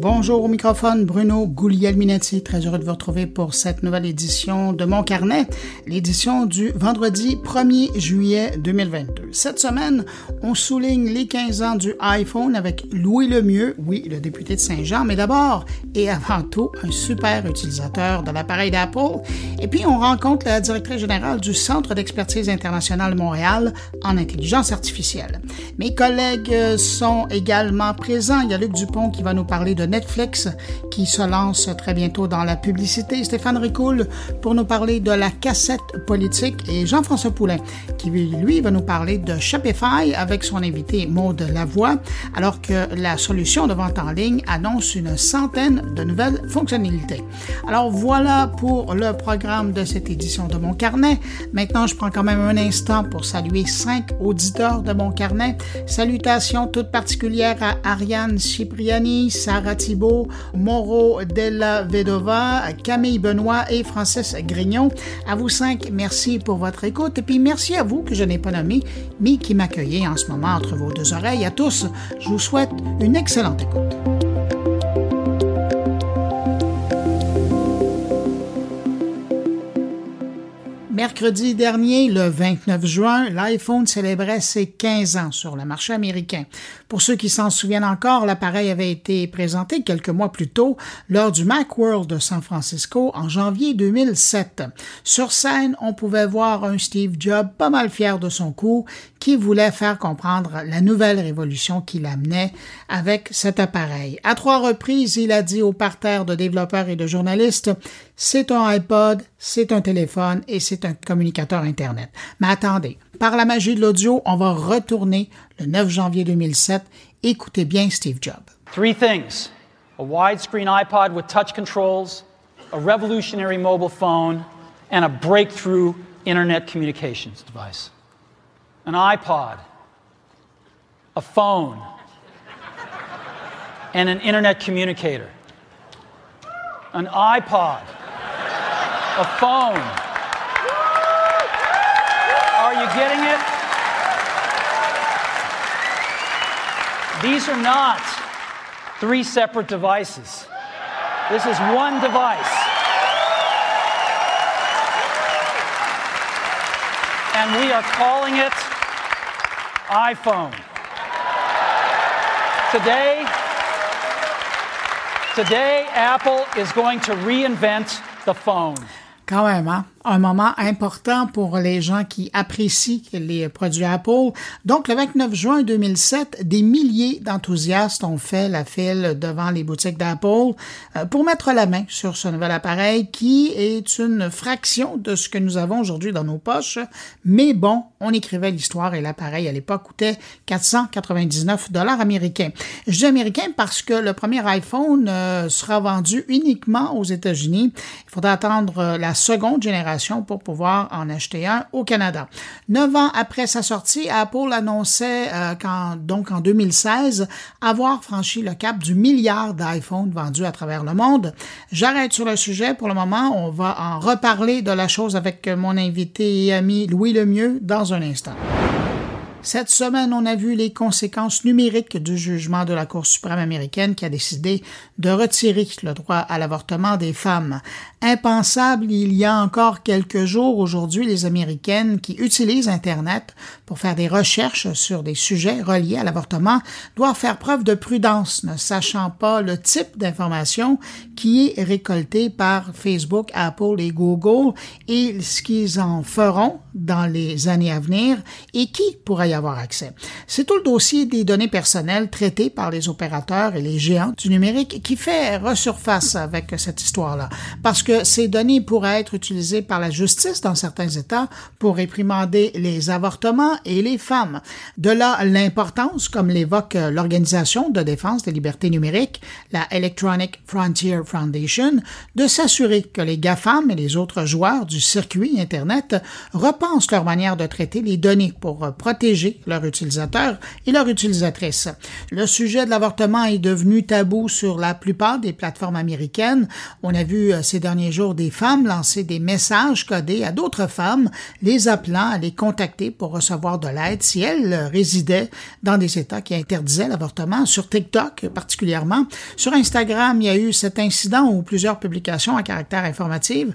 Bonjour au microphone, Bruno Guglielminetti. Très heureux de vous retrouver pour cette nouvelle édition de Mon Carnet, l'édition du vendredi 1er juillet 2022. Cette semaine, on souligne les 15 ans du iPhone avec Louis Lemieux, oui, le député de Saint-Jean, mais d'abord et avant tout, un super utilisateur de l'appareil d'Apple. Et puis, on rencontre la directrice générale du Centre d'expertise internationale Montréal en intelligence artificielle. Mes collègues sont également présents. Il y a Luc Dupont qui va nous parler de Netflix qui se lance très bientôt dans la publicité. Stéphane Ricoul pour nous parler de la cassette politique et Jean-François Poulain qui lui va nous parler de Shopify avec son invité Maude Lavoie alors que la solution de vente en ligne annonce une centaine de nouvelles fonctionnalités. Alors voilà pour le programme de cette édition de mon carnet. Maintenant, je prends quand même un instant pour saluer cinq auditeurs de mon carnet. Salutations toutes particulières à Ariane Cipriani, Sarah Thibault, Moro Della Vedova, Camille Benoît et Francis Grignon. À vous cinq, merci pour votre écoute et puis merci à vous que je n'ai pas nommé, mais qui m'accueillez en ce moment entre vos deux oreilles. À tous, je vous souhaite une excellente écoute. Mercredi dernier, le 29 juin, l'iPhone célébrait ses 15 ans sur le marché américain. Pour ceux qui s'en souviennent encore, l'appareil avait été présenté quelques mois plus tôt lors du Macworld de San Francisco en janvier 2007. Sur scène, on pouvait voir un Steve Jobs pas mal fier de son coup qui voulait faire comprendre la nouvelle révolution qu'il amenait avec cet appareil. À trois reprises, il a dit au parterre de développeurs et de journalistes c'est un iPod, c'est un téléphone et c'est un communicateur Internet. Mais attendez, par la magie de l'audio, on va retourner le 9 janvier 2007. Écoutez bien Steve Jobs. Three things. A widescreen iPod with touch controls, a revolutionary mobile phone, and a breakthrough internet communications device. An iPod, a phone, and an internet communicator. An iPod a phone. Are you getting it? These are not three separate devices. This is one device. And we are calling it iPhone. Today, today Apple is going to reinvent the phone. Même, hein? Un moment important pour les gens qui apprécient les produits Apple. Donc, le 29 juin 2007, des milliers d'enthousiastes ont fait la file devant les boutiques d'Apple euh, pour mettre la main sur ce nouvel appareil qui est une fraction de ce que nous avons aujourd'hui dans nos poches. Mais bon, on écrivait l'histoire et l'appareil à l'époque coûtait 499 dollars américains. Je dis américain parce que le premier iPhone euh, sera vendu uniquement aux États-Unis. Il faudra attendre la seconde génération pour pouvoir en acheter un au Canada. Neuf ans après sa sortie, Apple annonçait euh, donc en 2016 avoir franchi le cap du milliard d'iPhones vendus à travers le monde. J'arrête sur le sujet pour le moment. On va en reparler de la chose avec mon invité et ami Louis Lemieux dans un instant. Cette semaine, on a vu les conséquences numériques du jugement de la Cour suprême américaine qui a décidé de retirer le droit à l'avortement des femmes. Impensable il y a encore quelques jours aujourd'hui, les Américaines qui utilisent Internet pour faire des recherches sur des sujets reliés à l'avortement doivent faire preuve de prudence, ne sachant pas le type d'information qui est récolté par Facebook, Apple et Google et ce qu'ils en feront dans les années à venir et qui pourra y avoir accès. C'est tout le dossier des données personnelles traitées par les opérateurs et les géants du numérique qui fait resurface avec cette histoire-là. Parce que ces données pourraient être utilisées par la justice dans certains États pour réprimander les avortements et les femmes. De là l'importance, comme l'évoque l'Organisation de défense des libertés numériques, la Electronic Frontier Foundation, de s'assurer que les GAFAM et les autres joueurs du circuit Internet repensent repensent leur manière de traiter les données pour euh, protéger leurs utilisateurs et leurs utilisatrices. Le sujet de l'avortement est devenu tabou sur la plupart des plateformes américaines. On a vu euh, ces derniers jours des femmes lancer des messages codés à d'autres femmes, les appelant à les contacter pour recevoir de l'aide si elles euh, résidaient dans des États qui interdisaient l'avortement, sur TikTok particulièrement. Sur Instagram, il y a eu cet incident où plusieurs publications à caractère informatif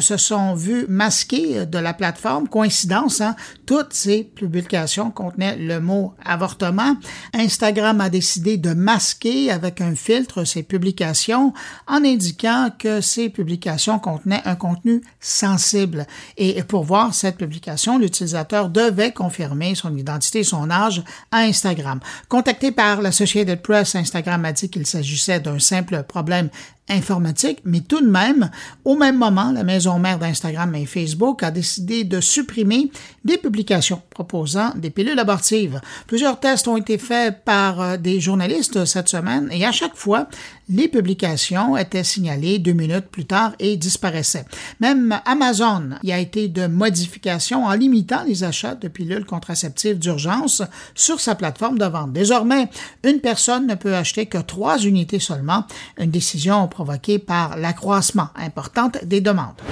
se sont vues masquées de la plateforme. Coïncidence, hein? toutes ces publications contenaient le mot avortement. Instagram a décidé de masquer avec un filtre ces publications en indiquant que ces publications contenaient un contenu sensible. Et pour voir cette publication, l'utilisateur devait confirmer son identité et son âge à Instagram. Contacté par l'Associated Press, Instagram a dit qu'il s'agissait d'un simple problème informatique, mais tout de même, au même moment, la maison mère d'Instagram et Facebook a décidé de supprimer des publications proposant des pilules abortives. Plusieurs tests ont été faits par euh, des journalistes cette semaine et à chaque fois, les publications étaient signalées deux minutes plus tard et disparaissaient. Même Amazon y a été de modifications en limitant les achats de pilules contraceptives d'urgence sur sa plateforme de vente. Désormais, une personne ne peut acheter que trois unités seulement, une décision provoquée par l'accroissement important des demandes.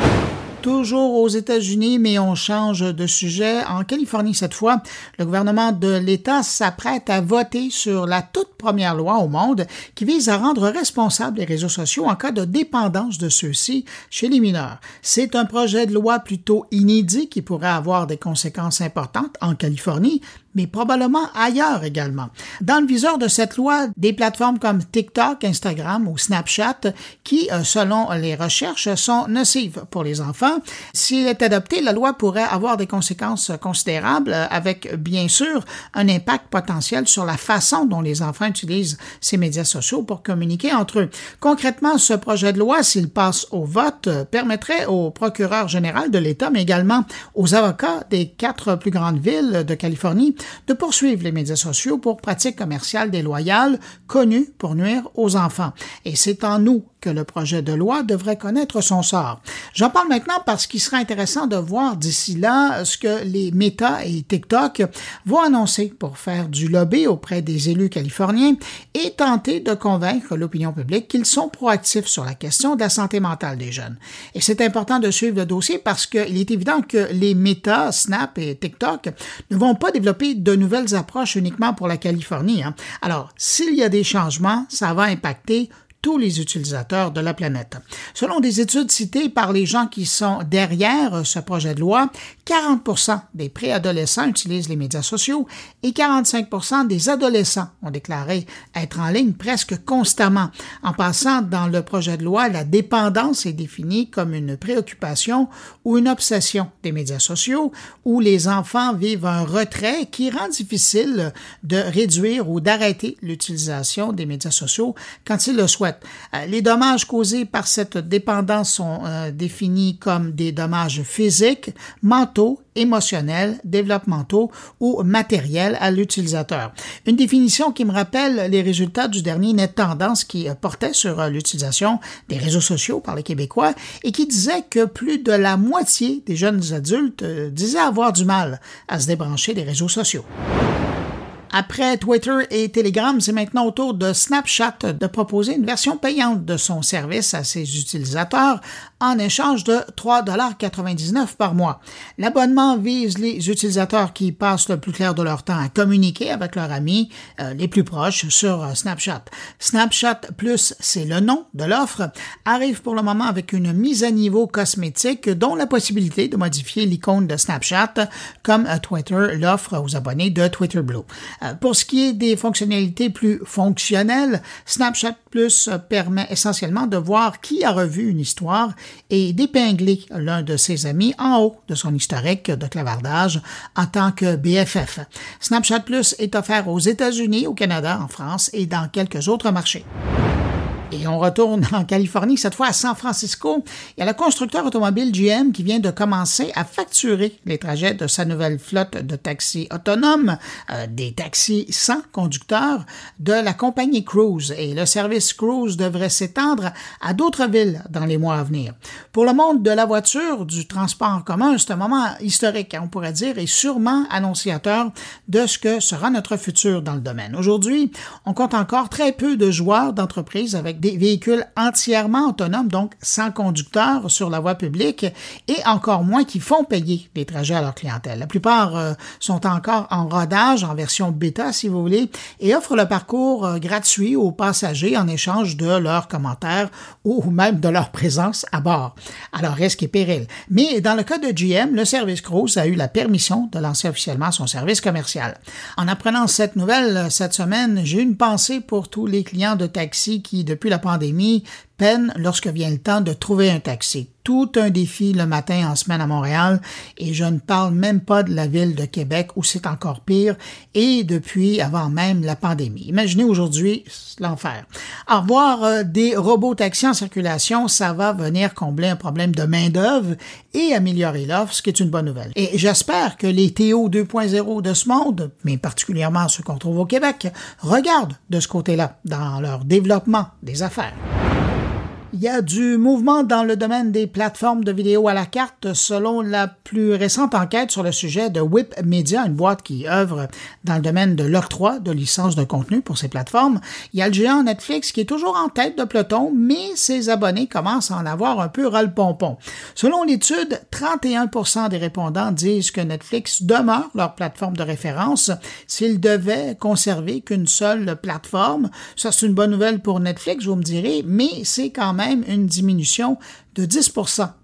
Toujours aux États-Unis, mais on change de sujet. En Californie, cette fois, le gouvernement de l'État s'apprête à voter sur la toute première loi au monde qui vise à rendre responsables les réseaux sociaux en cas de dépendance de ceux-ci chez les mineurs. C'est un projet de loi plutôt inédit qui pourrait avoir des conséquences importantes en Californie, mais probablement ailleurs également. Dans le viseur de cette loi, des plateformes comme TikTok, Instagram ou Snapchat, qui, euh, selon les recherches, sont nocives pour les enfants. S'il est adopté, la loi pourrait avoir des conséquences considérables, euh, avec bien sûr un impact potentiel sur la façon dont les enfants utilisent ces médias sociaux pour communiquer entre eux. Concrètement, ce projet de loi, s'il passe au vote, euh, permettrait au procureur général de l'État, mais également aux avocats des quatre plus grandes villes de Californie, de poursuivre les médias sociaux pour pratiques commerciales déloyales connues pour nuire aux enfants. Et c'est en nous que le projet de loi devrait connaître son sort. J'en parle maintenant parce qu'il sera intéressant de voir d'ici là ce que les Meta et TikTok vont annoncer pour faire du lobby auprès des élus californiens et tenter de convaincre l'opinion publique qu'ils sont proactifs sur la question de la santé mentale des jeunes. Et c'est important de suivre le dossier parce qu'il est évident que les Meta, Snap et TikTok ne vont pas développer de nouvelles approches uniquement pour la Californie. Hein. Alors, s'il y a des changements, ça va impacter tous les utilisateurs de la planète. Selon des études citées par les gens qui sont derrière ce projet de loi, 40 des préadolescents utilisent les médias sociaux et 45 des adolescents ont déclaré être en ligne presque constamment. En passant, dans le projet de loi, la dépendance est définie comme une préoccupation ou une obsession des médias sociaux où les enfants vivent un retrait qui rend difficile de réduire ou d'arrêter l'utilisation des médias sociaux quand ils le souhaitent. Euh, les dommages causés par cette dépendance sont euh, définis comme des dommages physiques, mentaux, émotionnels, développementaux ou matériels à l'utilisateur. Une définition qui me rappelle les résultats du dernier Net Tendance qui euh, portait sur l'utilisation des réseaux sociaux par les Québécois et qui disait que plus de la moitié des jeunes adultes disaient avoir du mal à se débrancher des réseaux sociaux. Après Twitter et Telegram, c'est maintenant au tour de Snapchat de proposer une version payante de son service à ses utilisateurs en échange de 3,99 par mois. L'abonnement vise les utilisateurs qui passent le plus clair de leur temps à communiquer avec leurs amis euh, les plus proches sur euh, Snapchat. Snapchat Plus, c'est le nom de l'offre, arrive pour le moment avec une mise à niveau cosmétique dont la possibilité de modifier l'icône de Snapchat comme euh, Twitter l'offre aux abonnés de Twitter Blue. Euh, pour ce qui est des fonctionnalités plus fonctionnelles, Snapchat Plus permet essentiellement de voir qui a revu une histoire et d'épingler l'un de ses amis en haut de son historique de clavardage en tant que BFF. Snapchat Plus est offert aux États-Unis, au Canada, en France et dans quelques autres marchés. Et on retourne en Californie, cette fois à San Francisco. Il y a le constructeur automobile GM qui vient de commencer à facturer les trajets de sa nouvelle flotte de taxis autonomes, euh, des taxis sans conducteur de la compagnie Cruise. Et le service Cruise devrait s'étendre à d'autres villes dans les mois à venir. Pour le monde de la voiture, du transport en commun, c'est un moment historique, hein, on pourrait dire, et sûrement annonciateur de ce que sera notre futur dans le domaine. Aujourd'hui, on compte encore très peu de joueurs d'entreprise avec des véhicules entièrement autonomes, donc sans conducteur sur la voie publique, et encore moins qui font payer les trajets à leur clientèle. La plupart euh, sont encore en rodage, en version bêta si vous voulez, et offrent le parcours euh, gratuit aux passagers en échange de leurs commentaires ou même de leur présence à bord. Alors risque et péril? Mais dans le cas de GM, le service Cruise a eu la permission de lancer officiellement son service commercial. En apprenant cette nouvelle cette semaine, j'ai une pensée pour tous les clients de taxi qui, depuis la pandémie, peine lorsque vient le temps de trouver un taxi. Tout un défi le matin en semaine à Montréal et je ne parle même pas de la ville de Québec où c'est encore pire et depuis avant même la pandémie. Imaginez aujourd'hui l'enfer. Avoir euh, des robots taxis en circulation, ça va venir combler un problème de main-d'œuvre et améliorer l'offre, ce qui est une bonne nouvelle. Et j'espère que les TO 2.0 de ce monde, mais particulièrement ceux qu'on trouve au Québec, regardent de ce côté-là dans leur développement des affaires. Il y a du mouvement dans le domaine des plateformes de vidéo à la carte selon la plus récente enquête sur le sujet de Whip Media, une boîte qui œuvre dans le domaine de l'octroi de licences de contenu pour ces plateformes. Il y a le géant Netflix qui est toujours en tête de peloton, mais ses abonnés commencent à en avoir un peu ras-le-pompon. Selon l'étude, 31% des répondants disent que Netflix demeure leur plateforme de référence s'ils devaient conserver qu'une seule plateforme. Ça, c'est une bonne nouvelle pour Netflix, vous me direz, mais c'est quand même une diminution de 10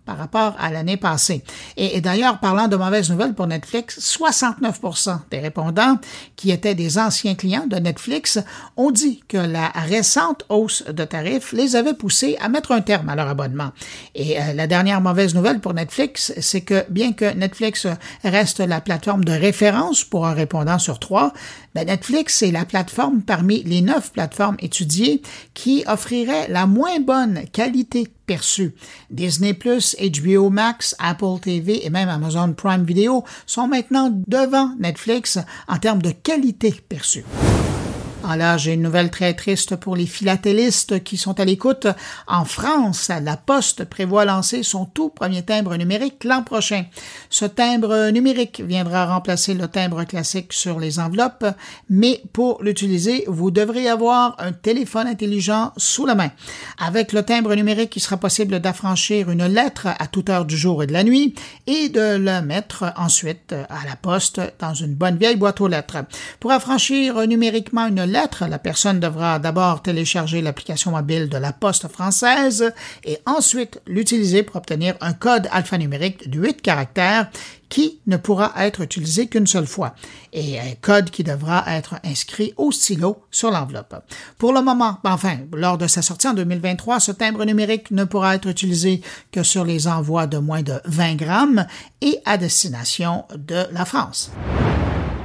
par rapport à l'année passée. Et, d'ailleurs, parlant de mauvaises nouvelles pour Netflix, 69% des répondants qui étaient des anciens clients de Netflix ont dit que la récente hausse de tarifs les avait poussés à mettre un terme à leur abonnement. Et euh, la dernière mauvaise nouvelle pour Netflix, c'est que bien que Netflix reste la plateforme de référence pour un répondant sur trois, ben Netflix est la plateforme parmi les neuf plateformes étudiées qui offrirait la moins bonne qualité Disney+, HBO Max, Apple TV et même Amazon Prime Video sont maintenant devant Netflix en termes de qualité perçue. Ah là, j'ai une nouvelle très triste pour les philatélistes qui sont à l'écoute. En France, la Poste prévoit lancer son tout premier timbre numérique l'an prochain. Ce timbre numérique viendra remplacer le timbre classique sur les enveloppes, mais pour l'utiliser, vous devrez avoir un téléphone intelligent sous la main. Avec le timbre numérique, il sera possible d'affranchir une lettre à toute heure du jour et de la nuit et de la mettre ensuite à la poste dans une bonne vieille boîte aux lettres. Pour affranchir numériquement une lettre, la personne devra d'abord télécharger l'application mobile de la Poste française et ensuite l'utiliser pour obtenir un code alphanumérique de 8 caractères qui ne pourra être utilisé qu'une seule fois, et un code qui devra être inscrit au stylo sur l'enveloppe. Pour le moment, enfin, lors de sa sortie en 2023, ce timbre numérique ne pourra être utilisé que sur les envois de moins de 20 grammes et à destination de la France.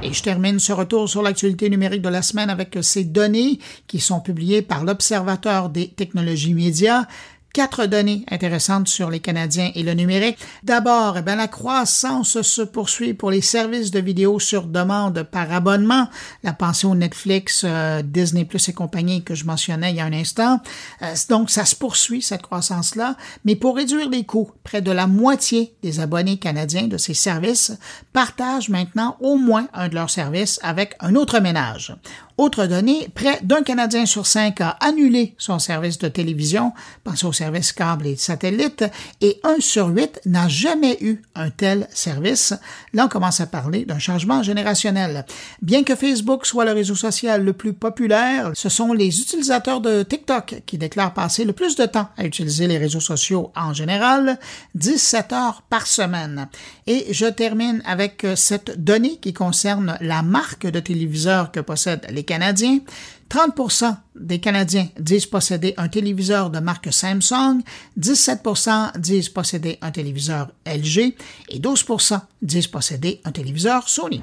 Et je termine ce retour sur l'actualité numérique de la semaine avec ces données qui sont publiées par l'Observateur des technologies médias quatre données intéressantes sur les Canadiens et le numérique. D'abord, eh bien, la croissance se poursuit pour les services de vidéo sur demande par abonnement, la pension Netflix, euh, Disney Plus et compagnie que je mentionnais il y a un instant. Euh, donc, ça se poursuit, cette croissance-là. Mais pour réduire les coûts, près de la moitié des abonnés canadiens de ces services partagent maintenant au moins un de leurs services avec un autre ménage. Autre donnée, près d'un Canadien sur cinq a annulé son service de télévision, pensez au service câble et satellite, et un sur huit n'a jamais eu un tel service. Là, on commence à parler d'un changement générationnel. Bien que Facebook soit le réseau social le plus populaire, ce sont les utilisateurs de TikTok qui déclarent passer le plus de temps à utiliser les réseaux sociaux en général, 17 heures par semaine. Et je termine avec cette donnée qui concerne la marque de téléviseur que possèdent les Canadiens. 30% des Canadiens disent posséder un téléviseur de marque Samsung, 17% disent posséder un téléviseur LG et 12% disent posséder un téléviseur Sony.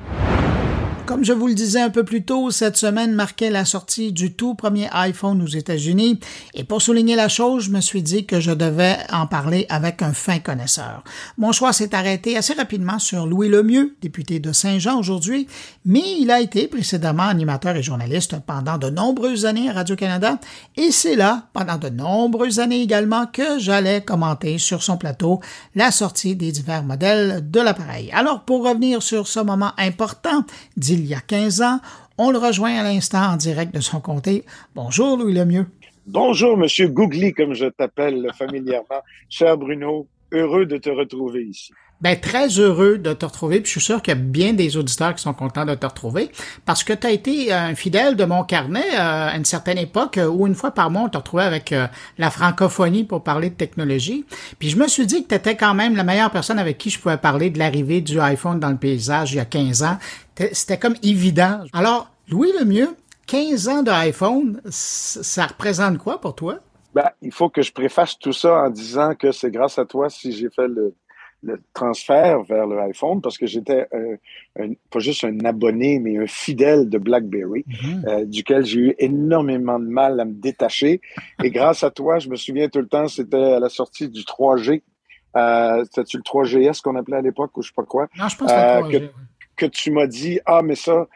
Comme je vous le disais un peu plus tôt, cette semaine marquait la sortie du tout premier iPhone aux États-Unis et pour souligner la chose, je me suis dit que je devais en parler avec un fin connaisseur. Mon choix s'est arrêté assez rapidement sur Louis Lemieux, député de Saint-Jean aujourd'hui, mais il a été précédemment animateur et journaliste pendant de nombreuses années à Radio-Canada et c'est là, pendant de nombreuses années également, que j'allais commenter sur son plateau la sortie des divers modèles de l'appareil. Alors pour revenir sur ce moment important, il y a 15 ans. On le rejoint à l'instant en direct de son comté. Bonjour Louis Lemieux. Bonjour Monsieur Googly, comme je t'appelle familièrement. Cher Bruno, heureux de te retrouver ici. Ben, très heureux de te retrouver. Puis je suis sûr qu'il y a bien des auditeurs qui sont contents de te retrouver parce que tu as été un fidèle de mon carnet euh, à une certaine époque où une fois par mois, on te retrouvait avec euh, la francophonie pour parler de technologie. Puis je me suis dit que tu étais quand même la meilleure personne avec qui je pouvais parler de l'arrivée du iPhone dans le paysage il y a 15 ans. C'était comme évident. Alors, Louis Lemieux, 15 ans d'iPhone, ça représente quoi pour toi? Ben, il faut que je préface tout ça en disant que c'est grâce à toi si j'ai fait le, le transfert vers le iPhone parce que j'étais pas juste un abonné, mais un fidèle de BlackBerry, mhm. euh, duquel j'ai eu énormément de mal à me détacher. Et grâce à toi, je me souviens tout le temps, c'était à la sortie du 3G. Euh, C'était-tu le 3GS qu'on appelait à l'époque ou je sais pas quoi? Non, je pense euh, que, que tu m'as dit, ah, mais ça,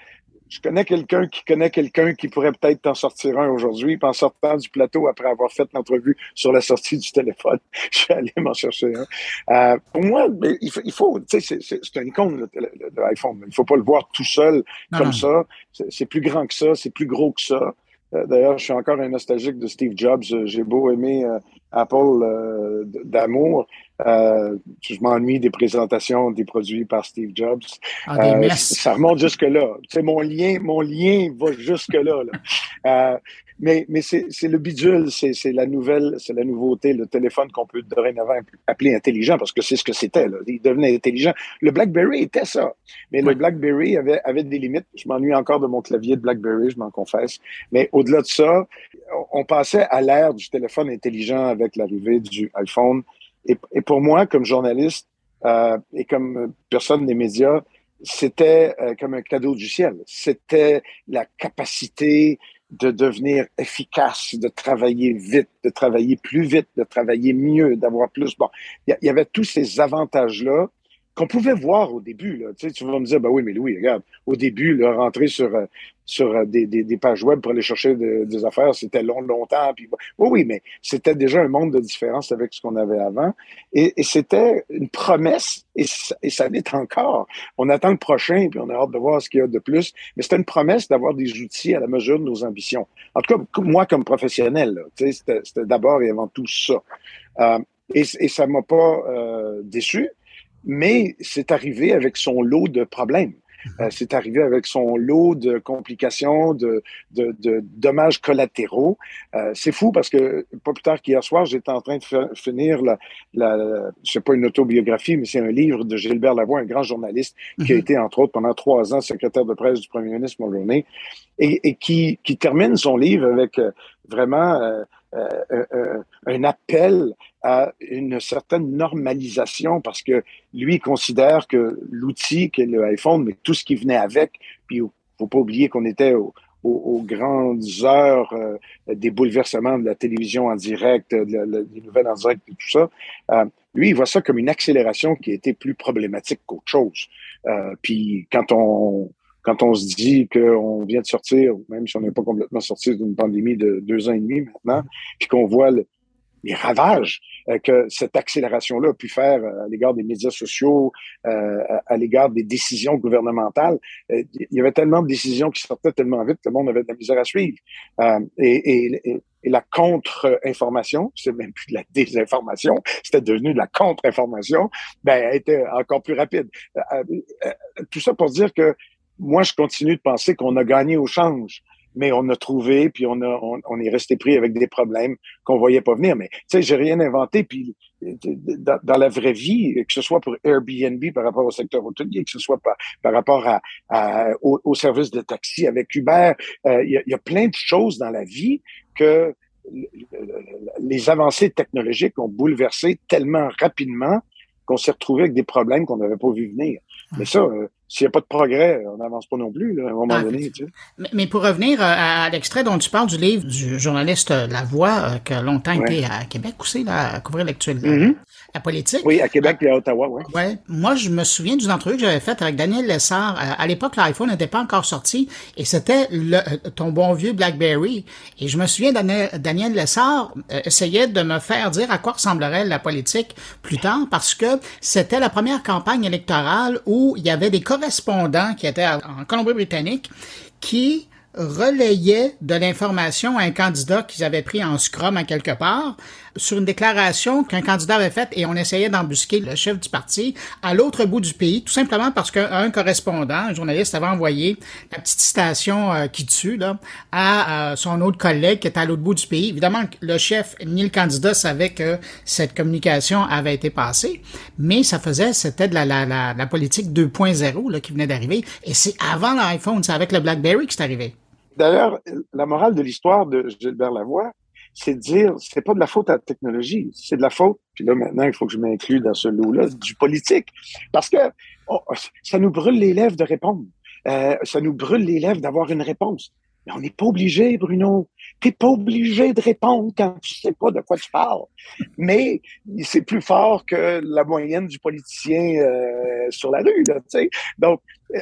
je connais quelqu'un qui connaît quelqu'un qui pourrait peut-être t'en sortir un aujourd'hui. Puis en sortant du plateau, après avoir fait l'entrevue sur la sortie du téléphone, je suis allé m'en chercher un. Euh, pour moi, il faut, tu sais, c'est un icône, l'iPhone. Il faut pas le voir tout seul comme ça. C'est plus grand que ça, c'est plus gros que ça. Euh, d'ailleurs, je suis encore un nostalgique de Steve Jobs. J'ai beau aimer euh, Apple euh, d'amour, je m'ennuie des présentations des produits par Steve Jobs. Ah, ça remonte jusque là. C'est mon lien, mon lien va jusque là. là. Mais, mais c'est le bidule, c'est la nouvelle, c'est la nouveauté, le téléphone qu'on peut dorénavant appeler intelligent, parce que c'est ce que c'était. Il devenait intelligent. Le BlackBerry était ça. Mais le BlackBerry avait, avait des limites. Je m'ennuie encore de mon clavier de BlackBerry, je m'en confesse. Mais au-delà de ça, on passait à l'ère du téléphone intelligent avec l'arrivée du iPhone. Et, pour moi, comme journaliste euh, et comme personne des médias, c'était euh, comme un cadeau du ciel. C'était la capacité de devenir efficace, de travailler vite, de travailler plus vite, de travailler mieux, d'avoir plus. Bon, il y, avait tous ces avantages-là qu'on pouvait voir au début. Là. Tu, sais, tu vas me dire, ben oui, mais Louis, regarde, au début, là, rentrer sur, euh, sur euh, des, des, des, pages web pour aller chercher des affaires, c'était long, longtemps. Puis, oui, oui, mais c'était déjà un monde de différence avec ce qu'on avait avant. Et, et c'était une promesse, et et ça l'est encore. On attend le prochain, puis on a hâte de voir ce qu'il y a de plus. Mais c'était une promesse d'avoir des outils à la mesure de nos ambitions. En tout cas, moi, comme professionnel, c'était d'abord et avant tout ça. Euh, et, et ça m'a pas euh, déçu, mais c'est arrivé avec son lot de problèmes. Euh, c'est arrivé avec son lot de complications, de, de, de dommages collatéraux. Euh, c'est fou parce que pas plus tard qu'hier soir, j'étais en train de finir la, la c'est pas une autobiographie, mais c'est un livre de Gilbert Lavoie, un grand journaliste qui a mhm. été entre autres pendant trois ans secrétaire de presse du premier ministre Mulroney et, et qui, qui termine son livre avec euh, vraiment euh, euh, un appel à une certaine normalisation parce que lui considère que l'outil qu'est le iPhone, mais tout ce qui venait avec, puis faut pas oublier qu'on était aux, grandes heures euh, des bouleversements de la télévision en direct, des nouvelles en direct et tout ça. Euh, lui, il voit ça comme une accélération qui était plus problématique qu'autre chose. Euh, puis quand on quand on se dit qu'on vient de sortir, même si on n'est pas complètement sorti d'une pandémie de deux ans et demi maintenant, puis qu'on voit le, les ravages euh, que cette accélération-là a pu faire euh, à l'égard des médias sociaux, euh, à l'égard des décisions gouvernementales. il y avait tellement de décisions qui sortaient tellement vite que le monde avait de la misère à suivre. Et, la contre-information, c'est même plus de la désinformation, c'était devenu de la contre-information, ben, était encore plus rapide. tout ça pour dire que moi, je continue de penser qu'on a gagné au change mais on a trouvé, puis on, a, on, est resté pris avec des problèmes qu'on voyait pas venir. Mais tu sais, j'ai rien inventé. Puis dans, la vraie vie, que ce soit pour Airbnb par rapport au secteur hôtelier, que ce soit par, par rapport à, au, service de taxi avec Uber, euh, il y, a, plein de choses dans la vie que les avancées technologiques ont bouleversé tellement rapidement qu'on s'est retrouvé avec des problèmes qu'on n'avait pas vu venir. Mais ça, euh, s'il n'y a pas de progrès, on n'avance pas non plus, à un moment ah, donné. Tu sais. mais, pour revenir à, l'extrait dont tu parles du livre du journaliste La Voix, qui a longtemps été à Québec aussi, là, à couvrir l'actualité. Politique. Oui, à Québec et à Ottawa, oui. Ouais. Moi, je me souviens d'une entrevue que j'avais faite avec Daniel Lessard. À l'époque, l'iPhone n'était pas encore sorti et c'était euh, ton bon vieux BlackBerry. Et je me souviens, Daniel, Daniel Lessard euh, essayait de me faire dire à quoi ressemblerait la politique plus tard parce que c'était la première campagne électorale où il y avait des correspondants qui étaient en Colombie-Britannique qui relayaient de l'information à un candidat qu'ils avaient pris en scrum à quelque part sur une déclaration qu'un candidat avait faite et on essayait d'embusquer le chef du parti à l'autre bout du pays, tout simplement parce qu'un correspondant, un journaliste avait envoyé la petite citation euh, qui tue là, à euh, son autre collègue qui était à l'autre bout du pays. Évidemment, le chef ni le candidat savaient que cette communication avait été passée, mais ça faisait, c'était de la, la, la, la politique 2.0 qui venait d'arriver et c'est avant l'iPhone, c'est avec le BlackBerry que c'est arrivé. D'ailleurs, la morale de l'histoire de Gilbert Lavoie, c'est de dire, c'est pas de la faute à la technologie, c'est de la faute, puis là maintenant il faut que je m'inclue dans ce lot-là, du politique. Parce que oh, ça nous brûle les lèvres de répondre. Euh, ça nous brûle les lèvres d'avoir une réponse. Mais on n'est pas obligé, Bruno. T'es pas obligé de répondre quand tu sais pas de quoi tu parles. Mais c'est plus fort que la moyenne du politicien euh, sur la rue, là, tu sais. Donc, euh,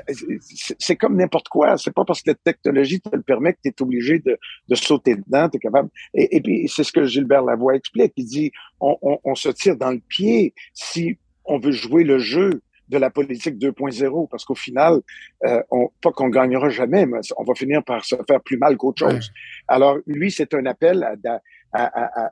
c'est comme n'importe quoi. C'est pas parce que la technologie te le permet que tu es obligé de, de sauter dedans, tu es capable. Et, puis, c'est ce que Gilbert Lavoie explique. Il dit, on se tire dans le pied si on veut jouer le jeu de la politique 2.0 parce qu'au final, euh, on, pas qu'on gagnera jamais, mais on va finir par se faire plus mal qu'autre chose. Alors, lui, c'est un appel à, à, à,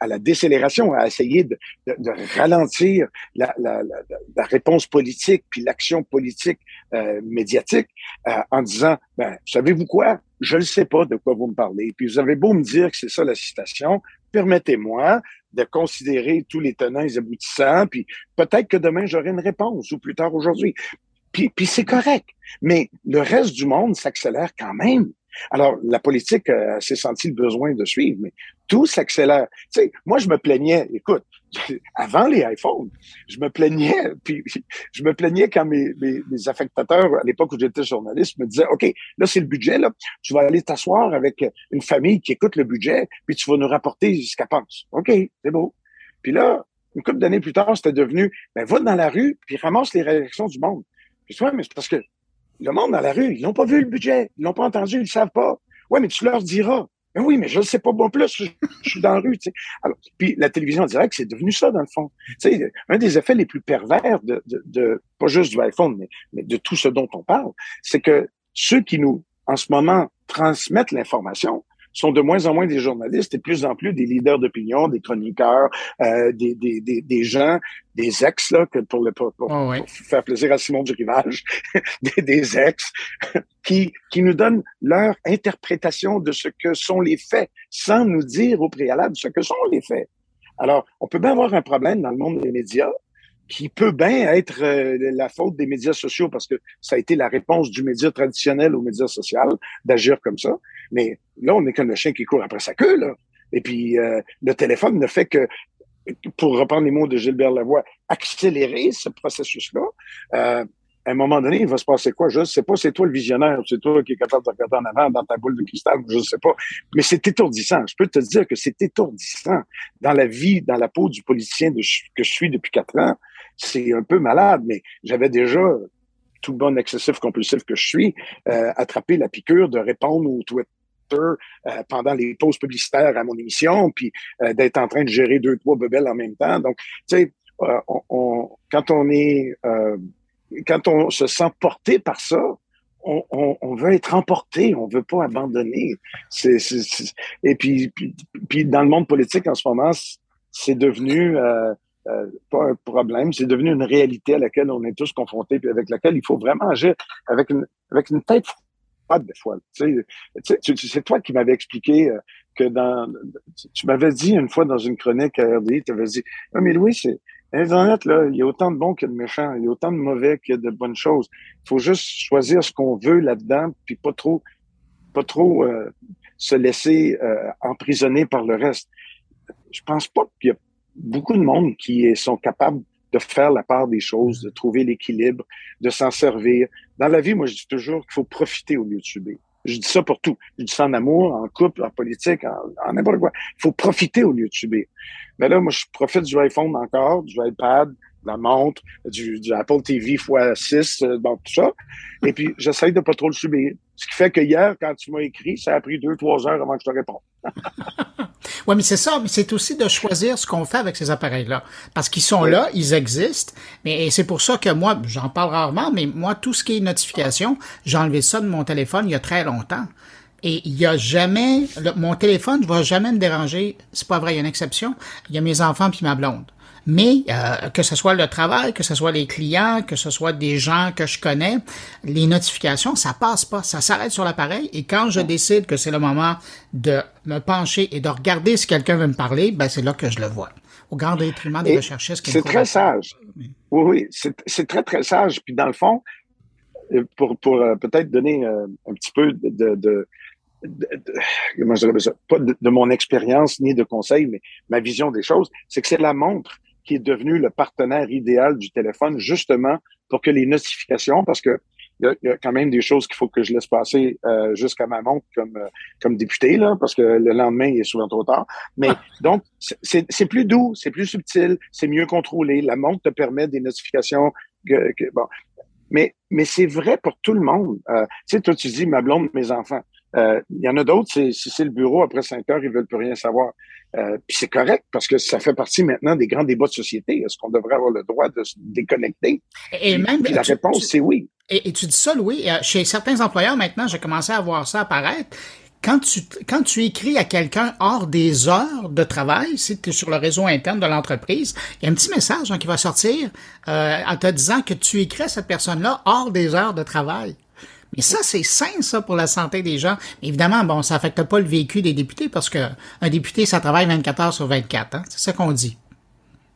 à, la décélération, à essayer de, de, de ralentir la, la, la, la, réponse politique puis l'action politique euh, médiatique euh, en disant, ben, savez-vous quoi? Je ne sais pas de quoi vous me parlez. Puis vous avez beau me dire que c'est ça la citation, permettez-moi de considérer tous les tenants et aboutissants, puis peut-être que demain j'aurai une réponse ou plus tard aujourd'hui. Puis, puis c'est correct. Mais le reste du monde s'accélère quand même. Alors, la politique euh, s'est senti le besoin de suivre, mais tout s'accélère. Tu sais, moi, je me plaignais, écoute, avant les iPhones, je me plaignais, puis je me plaignais quand mes, mes, affectateurs, à l'époque où j'étais journaliste, me disaient, OK, là, c'est le budget, là, tu vas aller t'asseoir avec une famille qui écoute le budget, puis tu vas nous rapporter ce qu'elle pense. OK, c'est beau. Puis là, une couple d'années plus tard, c'était devenu, ben, va dans la rue, puis ramasse les réactions du monde. Puis tu vois, mais c'est parce que le monde dans la rue, ils n'ont pas vu le budget, ils l'ont pas entendu, ils ne savent pas. Ouais, mais tu leur diras. Ben oui, mais je ne sais pas bon plus, je, suis dans la rue. Tu sais. Alors, puis la télévision directe, c'est devenu ça, dans le fond. Tu sais, un des effets les plus pervers de, de, de pas juste du iPhone, mais, mais de tout ce dont on parle, c'est que ceux qui nous, en ce moment, transmettent l'information, sont de moins en moins des journalistes et plus en plus des leaders d'opinion, des chroniqueurs, euh, des, des, des, des, gens, des ex, là, que pour, le, pour, oh, faire plaisir à Simon du Rivage, des, des ex, qui, qui nous donnent leur interprétation de ce que sont les faits, sans nous dire au préalable ce que sont les faits. Alors, on peut bien avoir un problème dans le monde des médias, qui peut bien être euh, la faute des médias sociaux parce que ça a été la réponse du média traditionnel aux médias sociaux d'agir comme ça. Mais là, on n'est comme le chien qui court après sa queue. Là. Et puis, euh, le téléphone ne fait que, pour reprendre les mots de Gilbert Lavoie, accélérer ce processus-là. Euh, à un moment donné, il va se passer quoi? Je ne sais pas, c'est toi le visionnaire, c'est toi qui es capable de regarder en avant dans ta boule de cristal, je ne sais pas. Mais c'est étourdissant. Je peux te dire que c'est étourdissant dans la vie, dans la peau du politicien que je suis depuis quatre ans c'est un peu malade, mais j'avais déjà tout bon excessif compulsif que je suis, euh, attrapé la piqûre de répondre au Twitter euh, pendant les pauses publicitaires à mon émission, puis euh, d'être en train de gérer deux, trois bebelles en même temps. Donc, tu sais, on, quand on est, quand on se sent porté par ça, on, on, veut être emporté, on veut pas abandonner. Et puis, puis, puis, dans le monde politique en ce moment, c'est devenu euh, pas un problème, c'est devenu une réalité à laquelle on est tous confrontés, puis avec laquelle il faut vraiment agir avec une, avec une tête froide des fois. Tu sais, c'est toi qui m'avais expliqué euh, que dans, tu m'avais dit une fois dans une chronique à RDI, tu avais dit, ah, mais Louis, c'est, Internet, là, il y a autant de bons que de méchants, il y a autant de mauvais que de bonnes choses. Il faut juste choisir ce qu'on veut là-dedans, puis pas trop, pas trop euh, se laisser emprisonner par le reste. Je pense pas qu'il y a beaucoup de monde qui sont capables de faire la part des choses, de trouver l'équilibre, de s'en servir. Dans la vie, moi, je dis toujours qu'il faut profiter au lieu de subir. Je dis ça pour tout. Je dis ça en amour, en couple, en politique, en, n'importe quoi. Il faut profiter au lieu de subir. Mais là, moi, je profite du iPhone encore, du iPad, la montre, du, Apple TV x6, euh, donc tout ça. Et puis, j'essaye de pas trop le subir. Ce qui fait que hier, quand tu m'as écrit, ça a pris deux, trois heures avant que je te réponde. oui, mais c'est ça, mais c'est aussi de choisir ce qu'on fait avec ces appareils-là. Parce qu'ils sont là, ils existent, mais c'est pour ça que moi, j'en parle rarement, mais moi, tout ce qui est notification, j'ai enlevé ça de mon téléphone il y a très longtemps. Et il y a jamais, mon téléphone ne va jamais me déranger. C'est pas vrai, il y a une exception. Il y a mes enfants puis ma blonde. Mais euh, que ce soit le travail, que ce soit les clients, que ce soit des gens que je connais, les notifications, ça passe pas, ça s'arrête sur l'appareil. Et quand je décide que c'est le moment de me pencher et de regarder si quelqu'un veut me parler, ben c'est là que je le vois. Au grand détriment des recherchistes. C'est très sage. Oui, oui, c'est très très sage. Puis dans le fond, euh, pour, pour euh, peut-être donner un petit peu de, de comment je ça, pas de, de mon expérience ni de conseils, mais ma vision des choses, c'est que c'est la montre qui est devenu le partenaire idéal du téléphone, justement pour que les notifications, parce que il y, a quand même des choses qu'il faut que je laisse passer euh, jusqu'à ma montre comme euh, comme député là, parce que le lendemain il est souvent trop tard. Mais donc c'est plus doux, c'est plus subtil, c'est mieux contrôlé. La montre te permet des notifications que, bon. Mais mais c'est vrai pour tout le monde. Euh, tu sais, toi tu dis ma blonde, mes enfants. Euh, il y en a d'autres, si c'est le bureau, après cinq heures, ils veulent plus rien savoir. Euh, puis c'est correct parce que ça fait partie maintenant des grands débats de société. Est-ce qu'on devrait avoir le droit de se déconnecter? Et, même, la réponse, c'est oui. Et, tu dis ça, Louis, euh, chez certains employeurs maintenant, j'ai commencé à voir ça apparaître. Quand tu, quand tu écris à quelqu'un hors des heures de travail, si tu es sur le réseau interne de l'entreprise, il y a un petit message hein, qui va sortir en te disant que tu écris à cette personne-là hors des heures de travail. Mais ça, c'est sain, ça, pour la santé des gens. évidemment, bon, ça affecte pas le vécu des députés parce que un député, ça travaille 24 heures sur 24. Hein? C'est ça qu'on dit.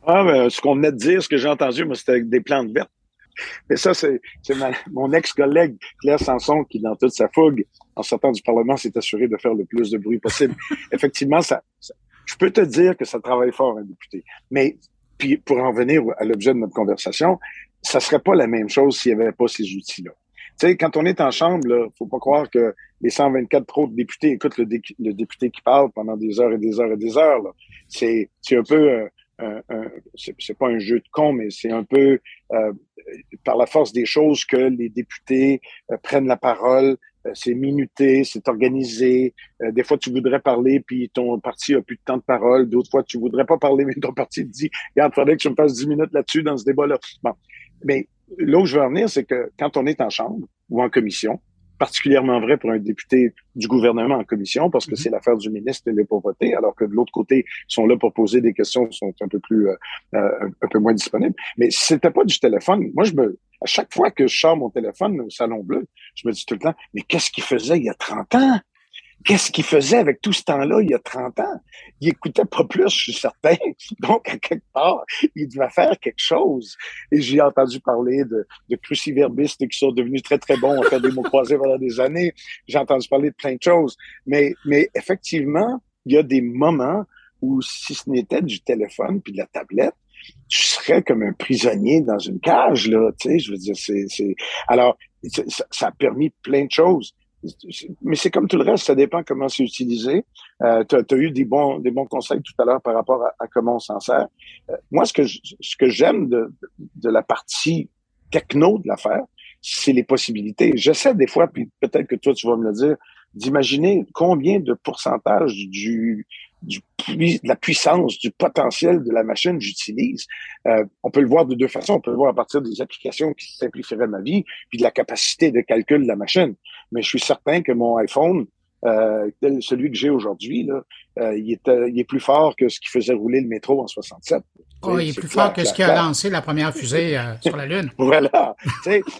Ah, ben, ce qu'on venait de dire, ce que j'ai entendu, moi, c'était des plantes vertes. Mais ça, c'est mon ex-collègue Claire Sanson qui, dans toute sa fougue, en sortant du Parlement, s'est assuré de faire le plus de bruit possible. Effectivement, ça, je peux te dire que ça travaille fort, un député. Mais puis pour en venir à l'objet de notre conversation, ça serait pas la même chose s'il n'y avait pas ces outils-là. Tu sais, quand on est en chambre, là, faut pas croire que les 124 trop de députés écoutent le, député qui parle pendant des heures et des heures et des heures. C'est, un peu, euh, c'est pas un jeu de con, mais c'est un peu euh, par la force des choses que les députés euh, prennent la parole. Euh, c'est minuté, c'est organisé. des fois, tu voudrais parler, puis ton parti a plus de temps de parole. D'autres fois, tu voudrais pas parler, mais ton parti te dit, regarde, il faudrait que tu me fasses 10 minutes là-dessus dans ce débat-là. Bon. Mais là où je veux en venir, c'est que quand on est en chambre ou en commission, particulièrement vrai pour un député du gouvernement en commission, parce que mm-hmm. c'est l'affaire du ministre, est pour voter, alors que de l'autre côté, ils sont là pour poser des questions, sont un peu plus, euh, euh, un peu moins disponibles. Mais c'était pas du téléphone, moi, je me, à chaque fois que je sors mon téléphone au Salon Bleu, je me dis tout le temps, mais qu'est-ce qu'il faisait il y a 30 ans? Qu'est-ce qu'il faisait avec tout ce temps-là il y a 30 ans? Il écoutait pas plus, je suis certain. Donc, à quelque part, il devait faire quelque chose. Et j'ai entendu parler de, de cruciverbistes qui sont devenus très, très bons à faire des mots croisés pendant des années. J'ai entendu parler de plein de choses. Mais, mais effectivement, il y a des moments où si ce n'était du téléphone puis de la tablette, tu serais comme un prisonnier dans une cage, là, tu sais, je veux dire, c'est, c'est... Alors, ça a permis plein de choses mais c'est comme tout le reste, ça dépend comment c'est utilisé. Euh, tu as, eu des bons, des bons conseils tout à l'heure par rapport à, comment on s'en sert. Euh, moi, ce que ce que j'aime de, de la partie techno de l'affaire, c'est les possibilités. J'essaie des fois, puis peut-être que toi tu vas me le dire, d'imaginer combien de pourcentage du, du de la puissance, du potentiel de la machine j'utilise. Euh, on peut le voir de deux façons. On peut le voir à partir des applications qui simplifieraient ma vie, puis de la capacité de calcul de la machine. Mais je suis certain que mon iPhone, euh, celui que j'ai aujourd'hui, là, euh, il, est, euh, il est plus fort que ce qui faisait rouler le métro en 67. Oh, il est, plus fort que ce qui a lancé la première fusée euh, sur la Lune. voilà.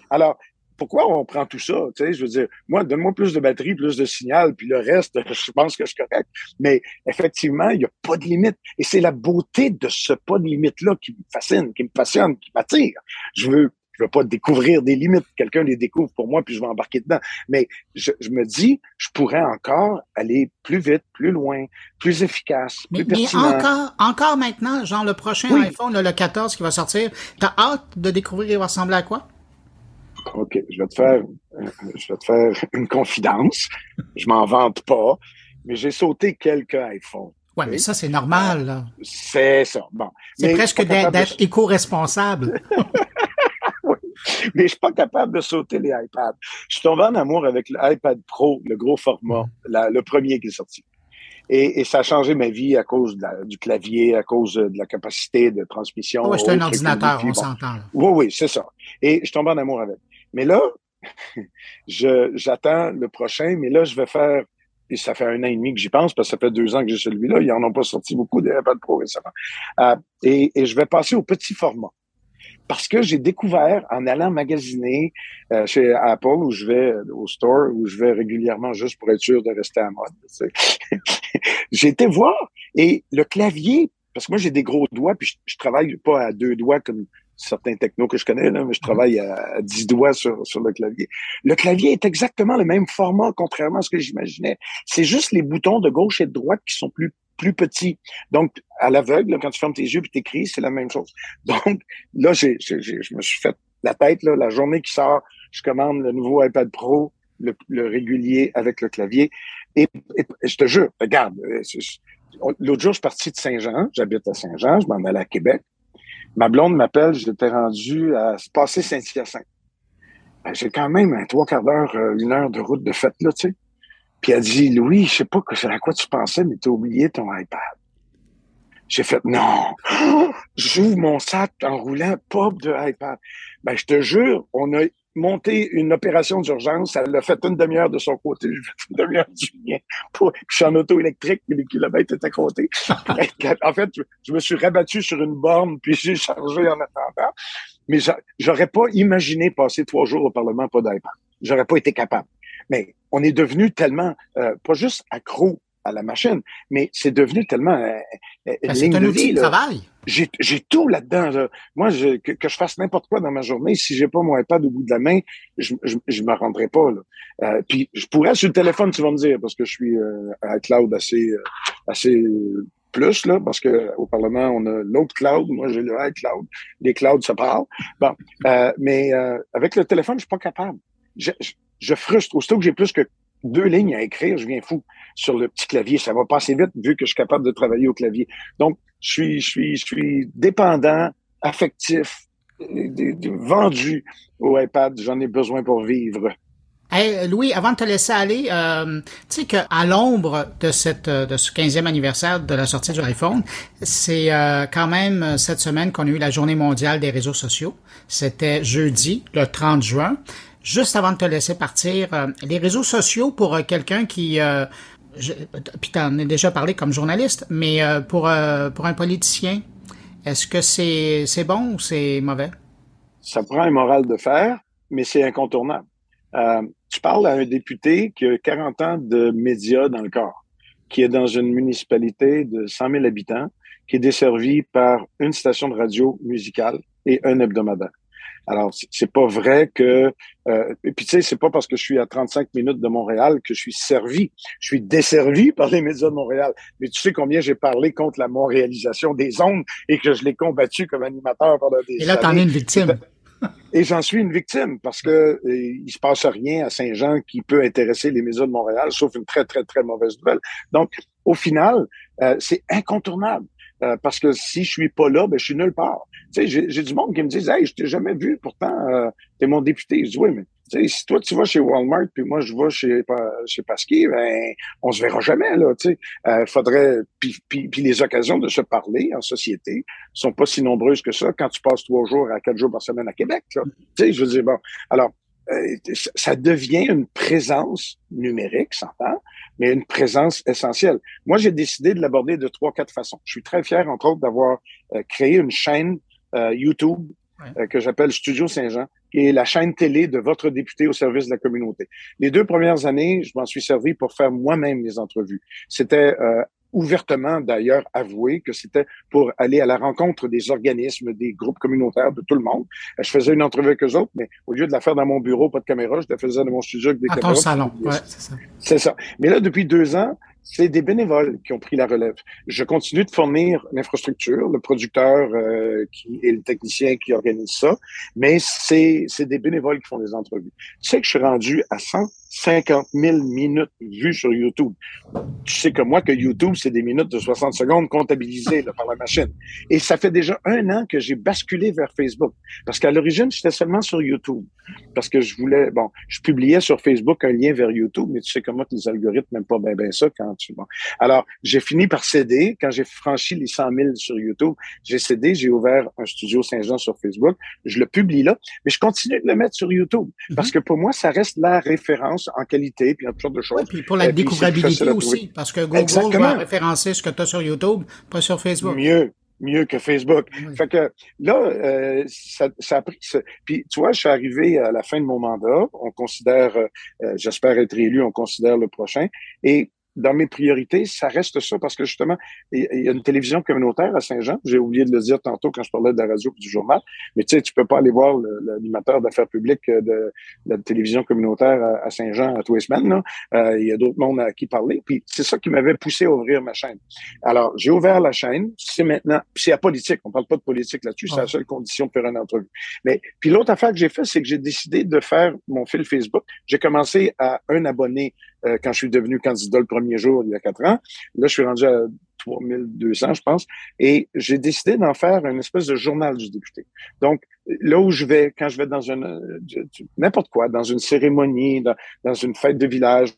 alors, pourquoi on prend tout ça? Je veux dire, moi, donne-moi plus de batterie, plus de signal, puis le reste, je pense que je suis correct. Mais effectivement, il n'y a pas de limite. Et c'est la beauté de ce pas de limite-là qui me fascine, qui me passionne, qui m'attire. Je veux je veux pas découvrir des limites. Quelqu'un les découvre pour moi, puis je vais embarquer dedans. Mais je, me dis, je pourrais encore aller plus vite, plus loin, plus efficace, plus mais, mais encore, encore maintenant, genre le prochain iPhone, le 14 qui va sortir, t'as hâte de découvrir il va ressembler à quoi? OK, je vais te faire, je vais te faire une confidence. Je m'en vante pas, mais j'ai sauté quelques iPhones. Oui, mais ça, c'est normal. C'est ça. Bon. C'est presque d'être éco-responsable. Mais je suis pas capable de sauter les iPads. Je suis tombé en amour avec l'iPad Pro, le gros format, mm. le premier qui est sorti. Et, ça a changé ma vie à cause du clavier, à cause de la capacité de transmission. Oui, c'est un ordinateur, on s'entend. Oui, oui, c'est ça. Et je tombe en amour avec. Mais là, j'attends le prochain, mais là, je vais faire, et ça fait un an et demi que j'y pense, parce que ça fait deux ans que j'ai celui-là, ils en ont pas sorti beaucoup des iPad Pro récemment. Euh, et, et je vais passer au petit format parce que j'ai découvert en allant magasiner euh, chez Apple où je vais au store où je vais régulièrement juste pour être sûr de rester à mode. j'ai été voir et le clavier parce que moi j'ai des gros doigts puis je, je, travaille pas à deux doigts comme certains technos que je connais là, mais je travaille à, dix doigts sur, sur le clavier. Le clavier est exactement le même format contrairement à ce que j'imaginais. C'est juste les boutons de gauche et de droite qui sont plus plus petit. Donc, à l'aveugle, quand tu fermes tes yeux et t'écris, c'est la même chose. Donc, là, j'ai, je me suis fait la tête, là, la journée qui sort, je commande le nouveau iPad Pro, le, régulier avec le clavier. Et, je te jure, regarde, euh, l'autre jour, je suis parti de Saint-Jean, j'habite à Saint-Jean, je m'en allais à Québec. Ma blonde m'appelle, j'étais rendu à passer Saint-Hyacinthe. Ben, j'ai quand même un trois quarts d'heure, euh, une heure de route de fête, là, tu sais. Puis elle dit, Louis, je sais pas à quoi tu pensais, mais tu as oublié ton iPad. J'ai fait, non, j'ouvre mon sac en roulant, pop de iPad. Ben, je te jure, on a monté une opération d'urgence. Elle a fait une demi-heure de son côté, j'ai fait une demi-heure du mien. Pour, je suis en auto électrique, puis les kilomètres étaient comptés. en fait, je me suis rabattu sur une borne, puis j'ai chargé en attendant. Mais j'aurais pas imaginé passer trois jours au Parlement pas d'iPad. J'aurais pas été capable. Mais on est devenu tellement, euh, pas juste accro à la machine, mais c'est devenu tellement euh, euh ben, un outil de travail. J'ai, j'ai tout là-dedans. Moi, je, que, je fasse n'importe quoi dans ma journée, si j'ai pas mon iPad au bout de la main, je, je, je me rendrai pas. Là. Euh, puis je pourrais sur le téléphone, tu vas me dire, parce que je suis euh, à cloud assez, assez plus là, parce que au Parlement on a l'autre cloud, moi j'ai le iCloud, les clouds se parlent. Bon, mais avec le téléphone, je suis pas capable. Je, je frustre. Aussitôt que j'ai plus que deux lignes à écrire, je viens fou sur le petit clavier. Ça va passer vite vu que je suis capable de travailler au clavier. Donc, je suis, je suis, je suis dépendant, affectif, vendu au iPad. J'en ai besoin pour vivre. Hey, Louis, avant de te laisser aller, euh, tu sais qu'à l'ombre de cette de ce 15e anniversaire de la sortie du iPhone, c'est euh, quand même cette semaine qu'on a eu la journée mondiale des réseaux sociaux. C'était jeudi, le 30 juin. Juste avant de te laisser partir, euh, les réseaux sociaux pour euh, quelqu'un qui... Euh, je, puis tu as déjà parlé comme journaliste, mais pour, pour un politicien, est-ce que c'est c'est bon ou c'est mauvais? Ça prend un moral de fer, mais c'est incontournable. tu parles à un député qui a 40 ans de médias dans le corps, qui est dans une municipalité de 100 000 habitants, qui est desservie par une station de radio musicale et un hebdomadaire. Alors, c'est pas vrai que... Euh, et puis, tu sais, c'est pas parce que je suis à 35 minutes de Montréal que je suis servi. Je suis desservi par les médias de Montréal. Mais tu sais combien j'ai parlé contre la montréalisation des ondes et que je l'ai combattu comme animateur pendant des Et là, t'en es une victime. Et j'en suis une victime parce que euh, il se passe rien à Saint-Jean qui peut intéresser les médias de Montréal, sauf une très, très, très mauvaise nouvelle. Donc, au final, euh, c'est incontournable. Euh, parce que si je suis pas là, ben, je suis nulle part. Sais, j'ai du monde qui me dit Hey, je t'ai jamais vu, pourtant, euh, t'es mon député. Je dis Oui, mais si toi, tu vas chez Walmart, puis moi, je vais chez, chez Pasquier, ben, on se verra jamais, là, tu sais. Euh, faudrait, puis, puis, puis, les occasions de se parler en société sont pas si nombreuses que ça quand tu passes trois jours à quatre jours par semaine à Québec, Tu sais, je veux dire, bon, alors, euh, ça devient une présence numérique, s'entend, mais une présence essentielle. Moi, j'ai décidé de l'aborder de trois, quatre façons. Je suis très fier, entre autres, d'avoir euh, créé une chaîne euh, YouTube que j'appelle Studio Saint-Jean, qui est la chaîne télé de votre député au service de la communauté. Les deux premières années, je m'en suis servi pour faire moi-même les entrevues. C'était ouvertement d'ailleurs avoué que c'était pour aller à la rencontre des organismes, des groupes communautaires, de tout le monde. Je faisais une entrevue avec eux autres, mais au lieu de la faire dans mon bureau, pas de caméra, je la faisais dans mon studio avec des à caméras. ton salon, ouais, c'est ça. C'est ça. Mais là, depuis deux ans, c'est des bénévoles qui ont pris la relève. Je continue de fournir l'infrastructure, le producteur euh, et le technicien qui organise ça, mais c'est des bénévoles qui font des entrevues. Tu sais que je suis rendu à 150 000 minutes vues sur YouTube. Tu sais que moi, que YouTube, c'est des minutes de 60 secondes comptabilisées là, par la machine. Et ça fait déjà un an que j'ai basculé vers Facebook. Parce qu'à l'origine, j'étais seulement sur YouTube. Parce que je voulais, bon, je publiais sur Facebook un lien vers YouTube, mais tu sais comment les algorithmes n'aiment pas bien ben ça quand tu... Bon. Alors, j'ai fini par céder. Quand j'ai franchi les 100 000 sur YouTube, j'ai cédé, j'ai ouvert un studio Saint-Jean sur Facebook. Je le publie là, mais je continue de le mettre sur YouTube. Mm -hmm. Parce que pour moi, ça reste la référence en qualité, puis en toutes sortes de choses. Oui, puis pour la découvrabilité aussi, parce que Google Exactement. va référencer ce que tu as sur YouTube, pas sur Facebook. Mieux, mieux que Facebook. Oui. Fait que là, euh, ça, ça, a pris. Ce... Puis tu vois, je suis arrivé à la fin de mon mandat. On considère, euh, j'espère être élu, on considère le prochain. Et dans mes priorités, ça reste ça parce que justement, il y a une télévision communautaire à Saint-Jean. J'ai oublié de le dire tantôt quand je parlais de la radio et du journal. Mais tu sais, tu peux pas aller voir l'animateur d'affaires publiques de, de, la télévision communautaire à, Saint-Jean à tous les semaines. Euh, il y a d'autres mondes à qui parler. Puis c'est ça qui m'avait poussé à ouvrir ma chaîne. Alors, j'ai ouvert la chaîne. C'est maintenant, c'est la politique. On parle pas de politique là-dessus. C'est la seule condition de faire une entrevue. Mais puis l'autre affaire que j'ai fait, c'est que j'ai décidé de faire mon fil Facebook. J'ai commencé à un abonné euh, quand je suis devenu candidat le premier jour il y a quatre ans. Là, je suis rendu à 3200, je pense. Et j'ai décidé d'en faire une espèce de journal du député. Donc, là où je vais, quand je vais dans une, n'importe quoi, dans une cérémonie, dans, dans, une fête de village,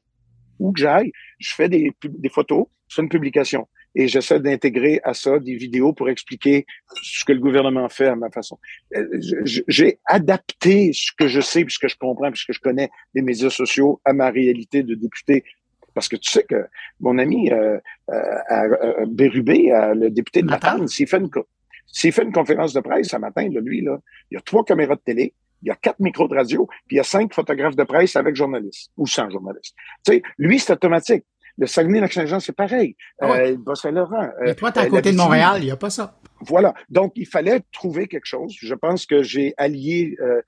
où que j'aille, je fais des, des photos, je fais une publication et j'essaie d'intégrer à ça des vidéos pour expliquer ce que le gouvernement fait à ma façon. J'ai adapté ce que je sais, puisque je comprends, puisque je connais les médias sociaux à ma réalité de député. Parce que tu sais que mon ami euh, euh, Bérubé, euh, le député de Matane, s'il fait, une, fait une conférence de presse ce matin, là, lui, là, il y a trois caméras de télé, il y a quatre micros de radio, puis il y a cinq photographes de presse avec journalistes ou sans journalistes. Tu sais, lui, c'est automatique. Le Saguenay-Lac-Saint-Jean, c'est pareil. Ah ouais. euh, Saint-Laurent. Mais toi, t'es à côté de Montréal, il n'y a pas ça. Voilà. Donc, il fallait trouver quelque chose. Je pense que j'ai allié euh,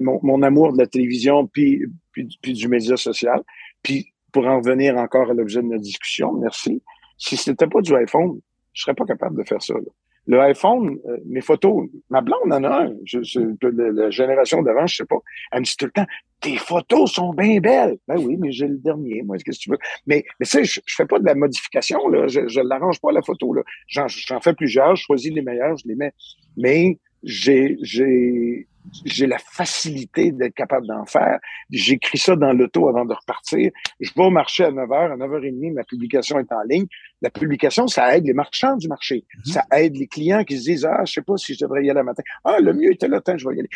mon, mon, amour de la télévision puis, puis, puis, du média social. Puis, pour en revenir encore à l'objet de notre discussion, merci. Si c'était pas du iPhone, je serais pas capable de faire ça. Là. Le iPhone, euh, mes photos, ma blonde en a un. Je, je, la, la génération d'avant, je sais pas. Elle me dit tout le temps, tes photos sont bien belles. Ben oui, mais j'ai le dernier, moi, qu'est-ce que tu veux? Mais, mais tu sais, je, je fais pas de la modification, là. Je, je l'arrange pas, la photo, là. J'en, j'en fais plusieurs, je choisis les meilleurs, je les mets. Mais j'ai, j'ai, j'ai la facilité d'être capable d'en faire. J'écris ça dans l'auto avant de repartir. Je vais au marché à 9h, à 9h30, ma publication est en ligne. La publication, ça aide les marchands du marché. -hmm. Ça aide les clients qui se disent, ah, je sais pas si je devrais y aller le matin. Ah, le mieux était là, je vais y aller.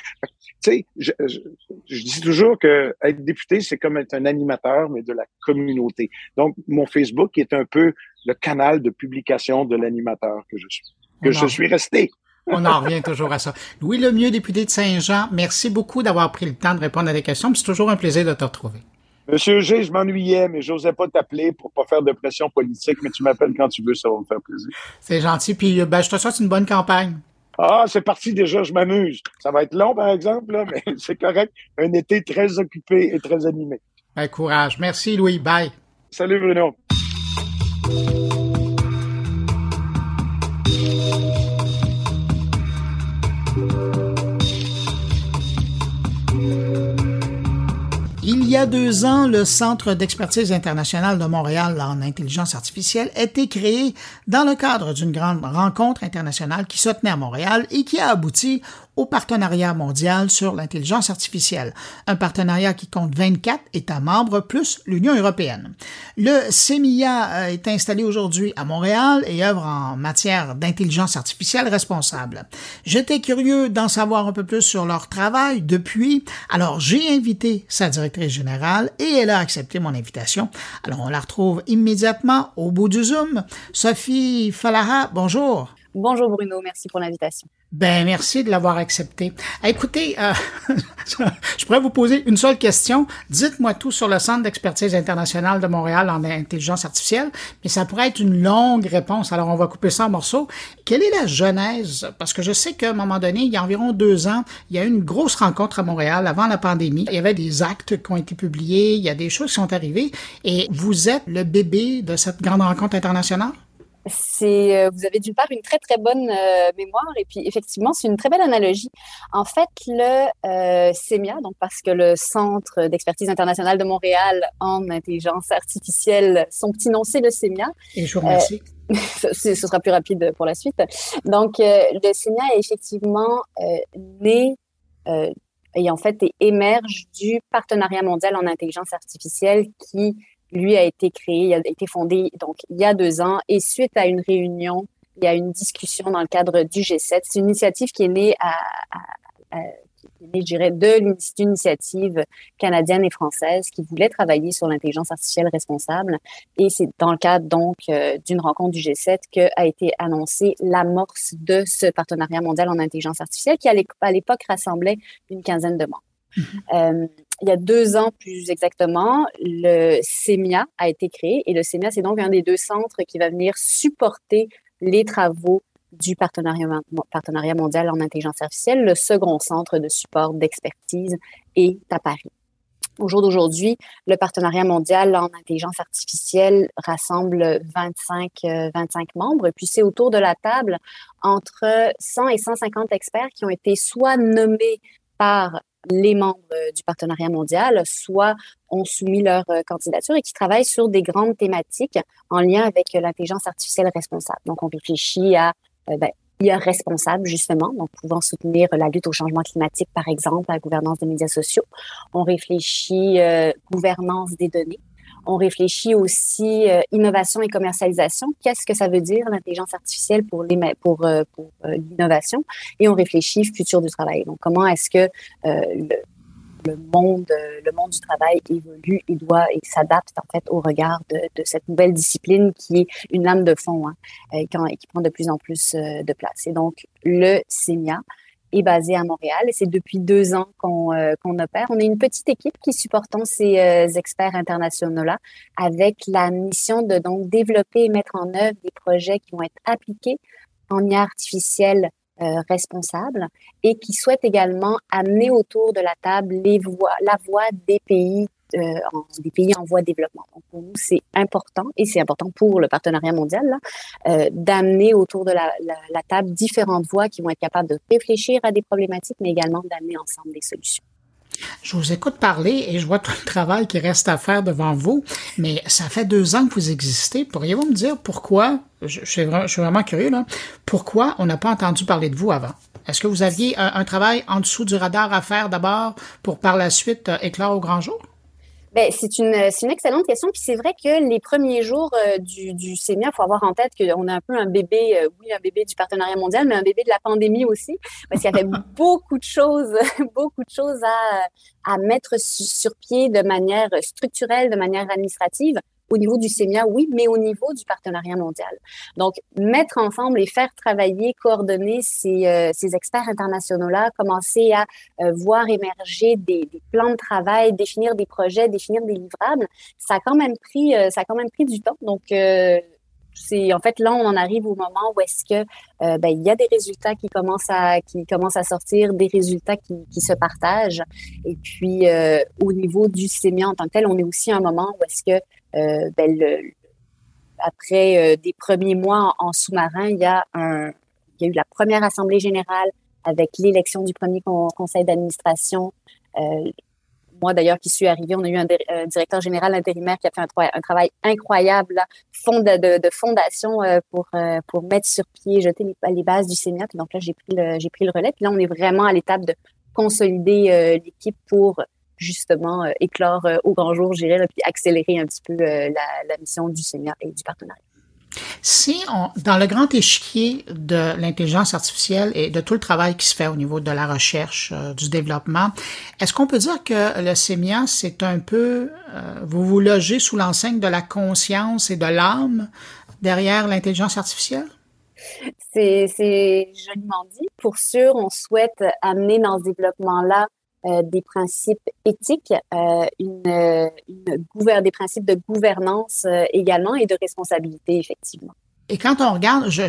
Tu sais, je, je, je, dis toujours que être député, c'est comme être un animateur, mais de la communauté. Donc, mon Facebook est un peu le canal de publication de l'animateur que je suis, que je suis resté. On en revient toujours à ça. Louis Lemieux, député de Saint-Jean, merci beaucoup d'avoir pris le temps de répondre à des questions. C'est toujours un plaisir de te retrouver. Monsieur G, je m'ennuyais, mais j'osais pas t'appeler pour pas faire de pression politique, mais tu m'appelles quand tu veux, ça va me faire plaisir. C'est gentil, puis ben, je te souhaite une bonne campagne. Ah, c'est parti déjà, je m'amuse. Ça va être long, par exemple, là, mais c'est correct. Un été très occupé et très animé. Ben, courage. Merci, Louis. Bye. Salut, Bruno. Y a deux ans, le Centre d'expertise internationale de Montréal en intelligence artificielle a été créé dans le cadre d'une grande rencontre internationale qui se tenait à Montréal et qui a abouti au partenariat mondial sur l'intelligence artificielle, un partenariat qui compte 24 États membres plus l'Union européenne. Le CEMIA est installé aujourd'hui à Montréal et œuvre en matière d'intelligence artificielle responsable. J'étais curieux d'en savoir un peu plus sur leur travail depuis, alors j'ai invité sa directrice générale et elle a accepté mon invitation. Alors on la retrouve immédiatement au bout du Zoom. Sophie Falaha, bonjour. Bonjour Bruno, merci pour l'invitation. Ben merci de l'avoir accepté. Écoutez, euh, je pourrais vous poser une seule question. Dites-moi tout sur le Centre d'expertise internationale de Montréal en intelligence artificielle, mais ça pourrait être une longue réponse. Alors on va couper ça en morceaux. Quelle est la genèse? Parce que je sais qu'à un moment donné, il y a environ deux ans, il y a eu une grosse rencontre à Montréal avant la pandémie. Il y avait des actes qui ont été publiés, il y a des choses qui sont arrivées, et vous êtes le bébé de cette grande rencontre internationale? C'est euh, vous avez d'une part une très très bonne euh, mémoire et puis effectivement c'est une très belle analogie. En fait le euh, CEMIA donc parce que le Centre d'expertise internationale de Montréal en intelligence artificielle son petit nom c'est le CEMIA. Et je vous remercie. ce sera plus rapide pour la suite. Donc le CEMIA est effectivement né et en fait émerge du partenariat mondial en intelligence artificielle qui lui a été créé, il a été fondé donc il y a deux ans et suite à une réunion, il y a une discussion dans le cadre du G7. C'est une initiative qui est née à, à, née, je dirais, de l'initiative canadienne et française qui voulait travailler sur l'intelligence artificielle responsable. Et c'est dans le cadre donc euh, d'une rencontre du G7 que a été annoncée l'amorce de ce partenariat mondial en intelligence artificielle qui à l'époque rassemblait une quinzaine de membres. Euh, il y a deux ans plus exactement, le CEMIA a été créé et le CEMIA, c'est donc un des deux centres qui va venir supporter les travaux du partenariat, partenariat mondial en intelligence artificielle. Le second centre de support d'expertise est à Paris. Au jour d'aujourd'hui, le partenariat mondial en intelligence artificielle rassemble 25, 25 euh, membres. Puis c'est autour de la table entre 100 et 150 experts qui ont été soit nommés par les membres euh, du partenariat mondial, soit ont soumis leur euh, candidature et qui travaillent sur des grandes thématiques en lien avec euh, l'intelligence artificielle responsable. Donc, on réfléchit à ben, IA responsable, justement, donc pouvant soutenir la lutte au changement climatique, par exemple, la gouvernance des médias sociaux. On réfléchit gouvernance des données. On réfléchit aussi euh, innovation et commercialisation. Qu'est-ce que ça veut dire l'intelligence artificielle pour euh, euh, l'innovation? Et on réfléchit futur du travail. Donc comment est-ce que le, le monde, le monde du travail évolue et doit et s'adapte en fait au regard de, de, cette nouvelle discipline qui est une lame de fond hein, et, qui prend de plus en plus de place. Et donc le CEMIA est basé à Montréal et c'est depuis deux ans qu'on euh, qu'on opère. On est une petite équipe qui supportons ces euh, experts internationaux-là avec la mission de donc développer et mettre en œuvre des projets qui vont être appliqués en IA artificielle euh, responsable et qui souhaitent également amener autour de la table les voix, la voix des pays en, des pays en voie de développement. Donc pour nous, c'est important et c'est important pour le partenariat mondial euh, d'amener autour de la, table différentes voix qui vont être capables de réfléchir à des problématiques, mais également d'amener ensemble des solutions. Je vous écoute parler et je vois tout le travail qui reste à faire devant vous, mais ça fait deux ans que vous existez. Pourriez-vous me dire pourquoi, je, je, suis, vraiment, je suis vraiment curieux, là, pourquoi on n'a pas entendu parler de vous avant? Est-ce que vous aviez un, un, travail en dessous du radar à faire d'abord pour par la suite euh, éclore au grand jour? Ben, c'est une, une excellente question. Puis c'est vrai que les premiers jours euh, du, du il faut avoir en tête qu'on a un peu un bébé, euh, oui, un bébé du partenariat mondial, mais un bébé de la pandémie aussi, parce qu'il y avait beaucoup de choses, beaucoup de choses à, à mettre sur pied de manière structurelle, de manière administrative au niveau du CEMIA, oui, mais au niveau du partenariat mondial. Donc, mettre ensemble et faire travailler, coordonner ces, euh, ces experts internationaux-là, commencer à euh, voir émerger des, plans de travail, définir des projets, définir des livrables, ça a quand même pris, euh, ça a quand même pris du temps. Donc, c'est en fait là on en arrive au moment où est-ce que ben, il y a des résultats qui commencent à qui commencent à sortir, des résultats qui, qui se partagent. Et puis au niveau du CEMIA en tant que tel, on est aussi à un moment où est-ce que euh, ben, après euh, des premiers mois en, sous-marin, il y a un, il y a eu la première assemblée générale avec l'élection du premier conseil d'administration. Euh, moi d'ailleurs qui suis arrivée, on a eu un, directeur général intérimaire qui a fait un, travail incroyable de, de, fondation pour pour mettre sur pied, jeter les, bases du Sénat. donc là j'ai pris le pris le relais. Puis là on est vraiment à l'étape de consolider l'équipe pour justement euh, éclore euh, au grand jour, j'irais, puis accélérer un petit peu euh, la, la mission du Seigneur et du partenariat. Si on, dans le grand échiquier de l'intelligence artificielle et de tout le travail qui se fait au niveau de la recherche, du développement, est-ce qu'on peut dire que le SEMIA, c'est un peu, vous vous logez sous l'enseigne de la conscience et de l'âme derrière l'intelligence artificielle? C'est joliment dit. Pour sûr, on souhaite amener dans ce développement-là euh, des principes éthiques, euh, une des principes de gouvernance euh, également et de responsabilité, effectivement. Et quand on regarde, je,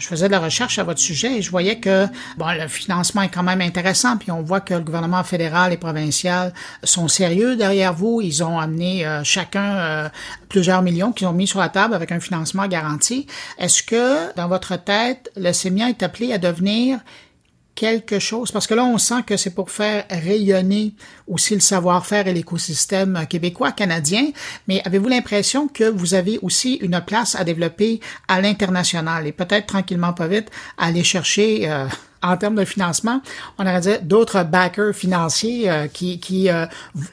faisais de la recherche à votre sujet et je voyais que bon, le financement est quand même intéressant, puis on voit que le gouvernement fédéral et provincial sont sérieux derrière vous. Ils ont amené chacun plusieurs millions qu'ils ont mis sur la table avec un financement garanti. Est-ce que dans votre tête, le CEMIA est appelé à devenir quelque chose? Parce que là, on sent que c'est pour faire rayonner aussi le savoir-faire et l'écosystème québécois, canadien. Mais avez-vous l'impression que vous avez aussi une place à développer à l'international? Et peut-être tranquillement, pas vite, aller chercher, euh, en termes de financement, on aurait dit d'autres backers financiers euh, qui, qui euh,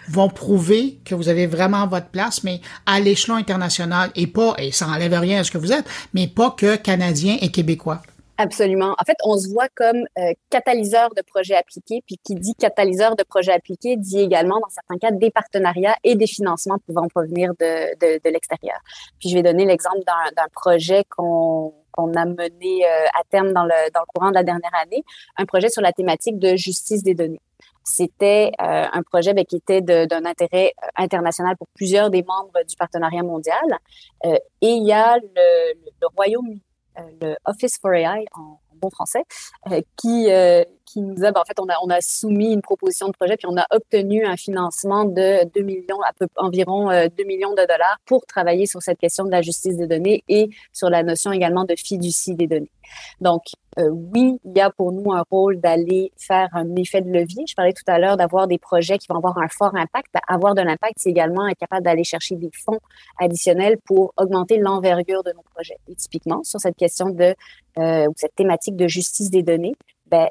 vont prouver que vous avez vraiment votre place, mais à l'échelon international et pas, et ça n'enlève rien à ce que vous êtes, mais pas que canadiens et québécois. Absolument. En fait, on se voit comme euh, catalyseur de projets appliqués, puis qui dit catalyseur de projets appliqués dit également, dans certains cas, des partenariats et des financements pouvant provenir de, de, de l'extérieur. Puis je vais donner l'exemple d'un projet qu'on qu'on a mené euh, à terme dans le, dans le courant de la dernière année, un projet sur la thématique de justice des données. C'était euh, un projet ben, qui était d'un intérêt international pour plusieurs des membres du partenariat mondial. et il y a le, le Royaume-Uni euh, le Office for AI en, bon français, euh, qui, euh, qui nous a, ben, en fait, on a, soumis une proposition de projet, puis on a obtenu un financement de 2 millions, à peu, environ 2 millions de dollars pour travailler sur cette question de la justice des données et sur la notion également de fiducie des données. Donc, euh, oui, il y a pour nous un rôle d'aller faire un effet de levier. Je parlais tout à l'heure d'avoir des projets qui vont avoir un fort impact. Ben, avoir de l'impact, c'est également être capable d'aller chercher des fonds additionnels pour augmenter l'envergure de nos projets. Et typiquement, sur cette question de euh, ou cette thématique de justice des données, ben,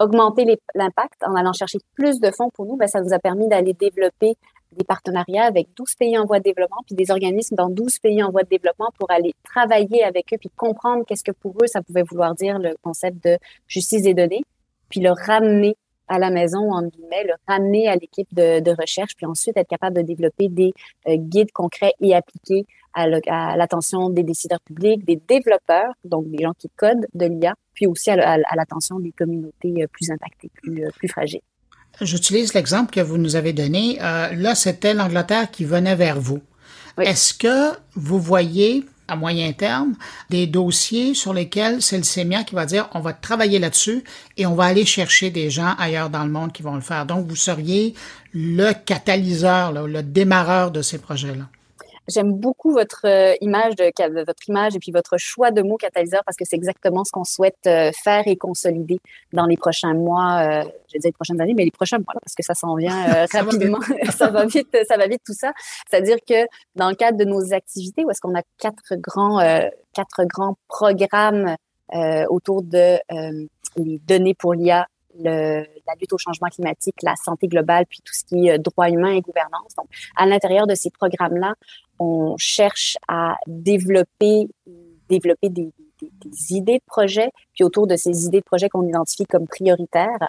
augmenter l'impact en allant chercher plus de fonds pour nous, ben, ça nous a permis d'aller développer des partenariats avec 12 pays en voie de développement, puis des organismes dans 12 pays en voie de développement pour aller travailler avec eux, puis comprendre qu'est-ce que pour eux, ça pouvait vouloir dire le concept de justice des données, puis le ramener à la maison, en guillemets, le ramener à l'équipe de, de, recherche, puis ensuite être capable de développer des euh, guides concrets et appliqués à l'attention des décideurs publics, des développeurs, donc des gens qui codent de l'IA, puis aussi à, l'attention des communautés euh, plus impactées, plus, euh, plus fragiles. J'utilise l'exemple que vous nous avez donné. Euh, là, c'était l'Angleterre qui venait vers vous. Est-ce que vous voyez à moyen terme des dossiers sur lesquels c'est le CEMIA qui va dire on va travailler là-dessus et on va aller chercher des gens ailleurs dans le monde qui vont le faire. Donc, vous seriez le catalyseur, le démarreur de ces projets-là. J'aime beaucoup votre euh, image de votre image et puis votre choix de mots catalyseur parce que c'est exactement ce qu'on souhaite euh, faire et consolider dans les prochains mois, euh, je vais dire les prochaines années, mais les prochains mois parce que ça s'en vient rapidement, ça va vite, ça va vite tout ça. C'est-à-dire que dans le cadre de nos activités, où est-ce qu'on a quatre grands quatre grands programmes autour de les données pour l'IA, le, la lutte au changement climatique, la santé globale, puis tout ce qui est droit humain et gouvernance. Donc, à l'intérieur de ces programmes-là, on cherche à développer, développer des, des, des, idées de projet, puis autour de ces idées de projet qu'on identifie comme prioritaires,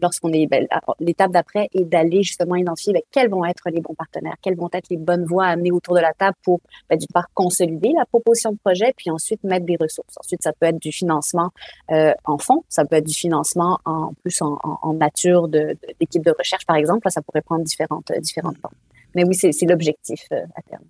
lorsqu'on est ben, l'étape d'après est d'aller justement identifier ben, quels vont être les bons partenaires, quelles vont être les bonnes voies à amener autour de la table pour ben, d'une part consolider la proposition de projet, puis ensuite mettre des ressources. Ensuite, ça peut être du financement euh, en fonds, ça peut être du financement en plus en, nature d'équipe de, de, recherche, par exemple. Ça pourrait prendre différentes différentes formes. Mais oui, c'est l'objectif euh, à terme.